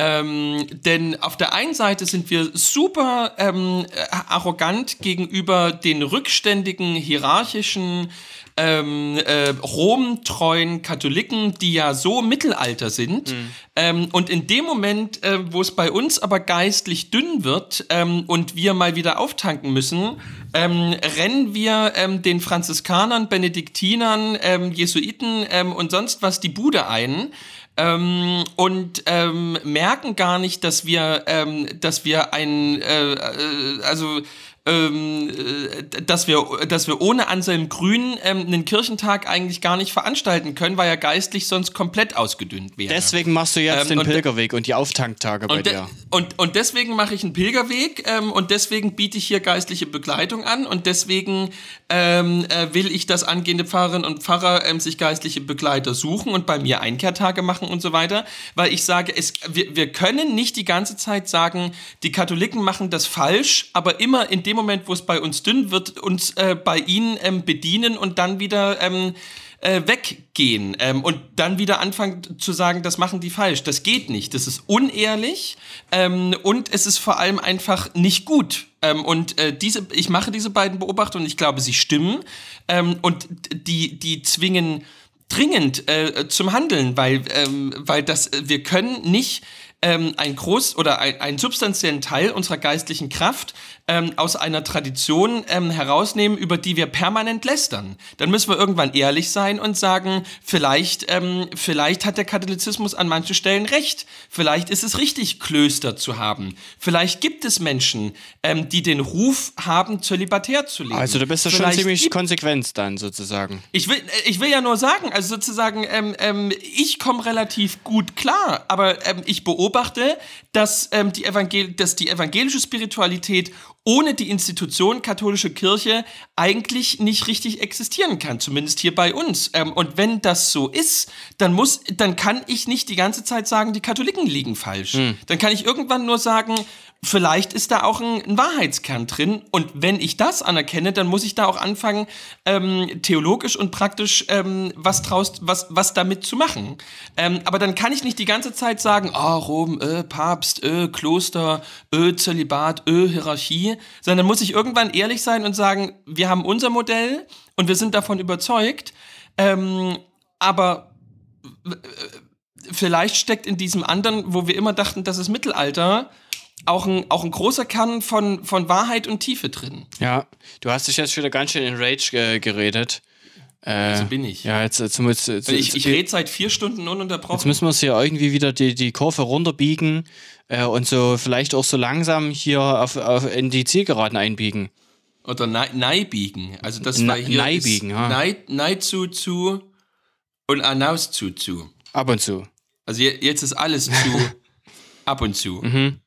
Ähm, denn auf der einen Seite sind wir super ähm, arrogant gegenüber den rückständigen, hierarchischen, ähm, äh, romtreuen Katholiken, die ja so Mittelalter sind. Mhm. Ähm, und in dem Moment, äh, wo es bei uns aber geistlich dünn wird ähm, und wir mal wieder auftanken müssen, ähm, rennen wir ähm, den Franziskanern, Benediktinern, ähm, Jesuiten und sonst was die Bude ein ähm, und ähm, merken gar nicht, dass wir, ähm, dass wir ein, äh, äh, also ähm, äh, dass wir, dass wir ohne Anselm Grün ähm, einen Kirchentag eigentlich gar nicht veranstalten können, weil er geistlich sonst komplett ausgedünnt wäre. Deswegen machst du jetzt ähm, den Pilgerweg und die Auftanktage bei dir. Und, und deswegen mache ich einen Pilgerweg ähm, und deswegen biete ich hier geistliche Begleitung an und deswegen ähm, äh, will ich, dass angehende Pfarrerinnen und Pfarrer ähm, sich geistliche Begleiter suchen und bei mir Einkehrtage machen und so weiter, weil ich sage, es, wir, wir können nicht die ganze Zeit sagen, die Katholiken machen das falsch, aber immer in dem Moment, wo es bei uns dünn wird, uns äh, bei ihnen ähm, bedienen und dann wieder ähm, äh, weggehen ähm, und dann wieder anfangen zu sagen, das machen die falsch. Das geht nicht. Das ist unehrlich ähm, und es ist vor allem einfach nicht gut. Ähm, und äh, diese, ich mache diese beiden Beobachtungen, ich glaube, sie stimmen ähm, und die, die zwingen dringend äh, zum Handeln, weil, ähm, weil das, wir können nicht ähm, ein groß oder ein, einen substanziellen Teil unserer geistlichen Kraft ähm, aus einer Tradition ähm, herausnehmen, über die wir permanent lästern. Dann müssen wir irgendwann ehrlich sein und sagen, vielleicht, ähm, vielleicht hat der Katholizismus an manchen Stellen recht. Vielleicht ist es richtig, Klöster zu haben. Vielleicht gibt es Menschen, ähm, die den Ruf haben, zölibatär zu leben. Also du bist ja schon ziemlich konsequent dann sozusagen. Ich will, äh, ich will ja nur sagen, also sozusagen, ähm, ähm, ich komme relativ gut klar, aber ich beobachte, dass, die Evangel dass die evangelische Spiritualität ohne die Institution katholische Kirche eigentlich nicht richtig existieren kann, zumindest hier bei uns. Ähm, und wenn das so ist, dann muss, dann kann ich nicht die ganze Zeit sagen, die Katholiken liegen falsch. Hm. Dann kann ich irgendwann nur sagen, vielleicht ist da auch ein, ein, Wahrheitskern drin. Und wenn ich das anerkenne, dann muss ich da auch anfangen, ähm, theologisch und praktisch ähm, was draus, was, was damit zu machen. Ähm, aber dann kann ich nicht die ganze Zeit sagen, oh, Rom, äh, Papst, äh, Kloster, äh, Zölibat, äh, Hierarchie, sondern muss ich irgendwann ehrlich sein und sagen, wir haben unser Modell und wir sind davon überzeugt, ähm, aber vielleicht steckt in diesem anderen, wo wir immer dachten, das ist Mittelalter, auch ein, auch ein großer Kern von, von Wahrheit und Tiefe drin. Ja, du hast dich jetzt wieder ganz schön in Rage äh, geredet. Äh, So bin ich. Ja, jetzt, jetzt, jetzt, jetzt, Ich, ich rede seit vier Stunden ununterbrochen. Jetzt müssen wir uns hier irgendwie wieder die, die Kurve runterbiegen äh, und so vielleicht auch so langsam hier auf, auf, in die Zielgeraden einbiegen. Oder nei, nei biegen. Also das war hier nei ist biegen, ja. nei, nei zu zu und anaus zu zu. Ab und zu. Also je- jetzt ist alles zu [laughs] ab und zu. Mhm.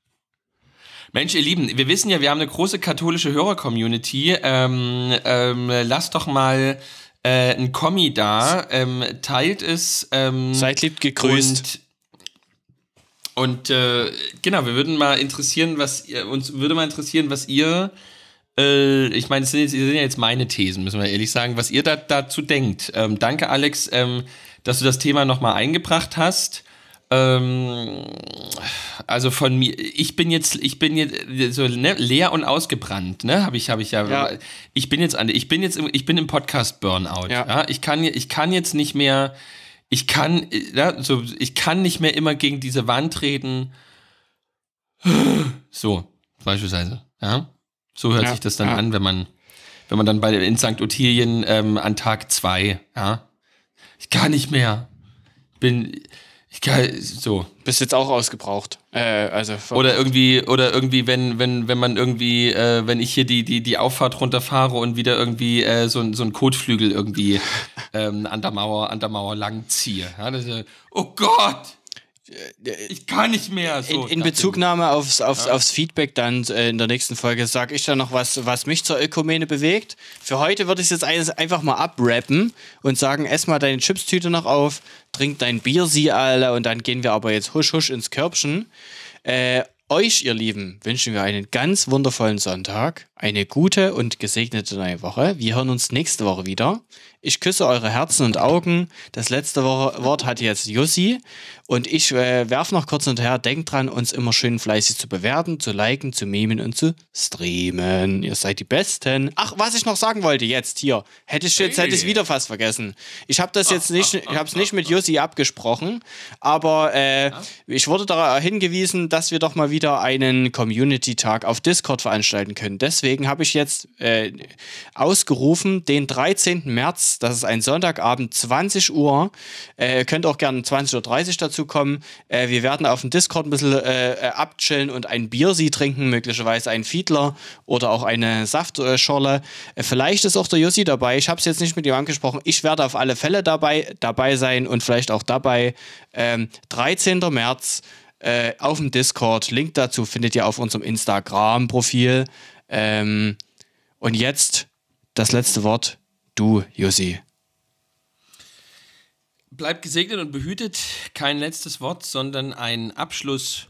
Mensch, ihr Lieben, wir wissen ja, wir haben eine große katholische Hörer-Community. Ähm, ähm, lasst doch mal äh, ein Kommi da, ähm, teilt es. Ähm, Seid lieb gegrüßt. Und, und äh, genau, wir würden mal interessieren, was ihr, uns würde mal interessieren, was ihr, äh, ich meine, es sind ja jetzt meine Thesen, müssen wir ehrlich sagen, was ihr da, dazu denkt. Ähm, danke, Alex, ähm, dass du das Thema nochmal eingebracht hast. Ähm, also von mir, ich bin jetzt, ich bin jetzt so ne, leer und ausgebrannt, ne? Habe ich, habe ich ja, Ja. Ich bin jetzt an, ich bin jetzt, im, ich bin im Podcast Burnout. Ja. Ja. Ich kann, ich kann jetzt nicht mehr, ich kann, ja, so, ich kann nicht mehr immer gegen diese Wand treten. So, beispielsweise, ja. So hört Ja, sich das dann ja. an, wenn man, wenn man dann bei in St. Ottilien ähm, an Tag zwei, ja. Ich kann nicht mehr. Bin, ich kann, so. Bist jetzt auch ausgebraucht. Äh, also Oder irgendwie, oder irgendwie, wenn, wenn, wenn man irgendwie, äh, wenn ich hier die, die, die Auffahrt runterfahre und wieder irgendwie äh, so, ein- so ein Kotflügel irgendwie ähm, an der Mauer, an der Mauer lang ziehe. Ja, das, oh Gott! Ich kann nicht mehr. So, in, in Bezugnahme aufs, aufs, aufs Feedback dann äh, in der nächsten Folge sage ich dann noch was, was mich zur Ökumene bewegt. Für heute würde ich es jetzt ein- einfach mal abrappen und sagen, ess mal deine Chipstüte noch auf, trink dein Bier, sie alle und dann gehen wir aber jetzt husch husch ins Körbchen. Äh, euch, ihr Lieben, wünschen wir einen ganz wundervollen Sonntag, eine gute und gesegnete neue Woche. Wir hören uns nächste Woche wieder. Ich küsse eure Herzen und Augen. Das letzte Wo- Wort hat jetzt Jussi. Und ich äh, werfe noch kurz hinterher. Denkt dran, uns immer schön fleißig zu bewerten, zu liken, zu memen und zu streamen. Ihr seid die Besten. Ach, was ich noch sagen wollte jetzt hier. Hätte ich jetzt hätte ich wieder fast vergessen. Ich habe das jetzt nicht, ich habe es nicht mit Jussi abgesprochen, aber äh, ich wurde darauf hingewiesen, dass wir doch mal wieder einen Community-Tag auf Discord veranstalten können. Deswegen habe ich jetzt äh, ausgerufen, den 13. März, das ist ein Sonntagabend, 20 Uhr. Äh, ihr könnt auch gerne 20.30 Uhr dazu kommen. Äh, wir werden auf dem Discord ein bisschen äh, äh, abchillen und ein Biersi trinken, möglicherweise ein Fiedler oder auch eine Saftschorle. Äh, vielleicht ist auch der Jussi dabei. Ich habe es jetzt nicht mit ihm angesprochen. Ich werde auf alle Fälle dabei, dabei sein und vielleicht auch dabei. Ähm, 13. März äh, auf dem Discord. Link dazu findet ihr auf unserem Instagram-Profil. Ähm, und jetzt das letzte Wort. Du, Jussi. Bleibt gesegnet und behütet. Kein letztes Wort, sondern ein Abschluss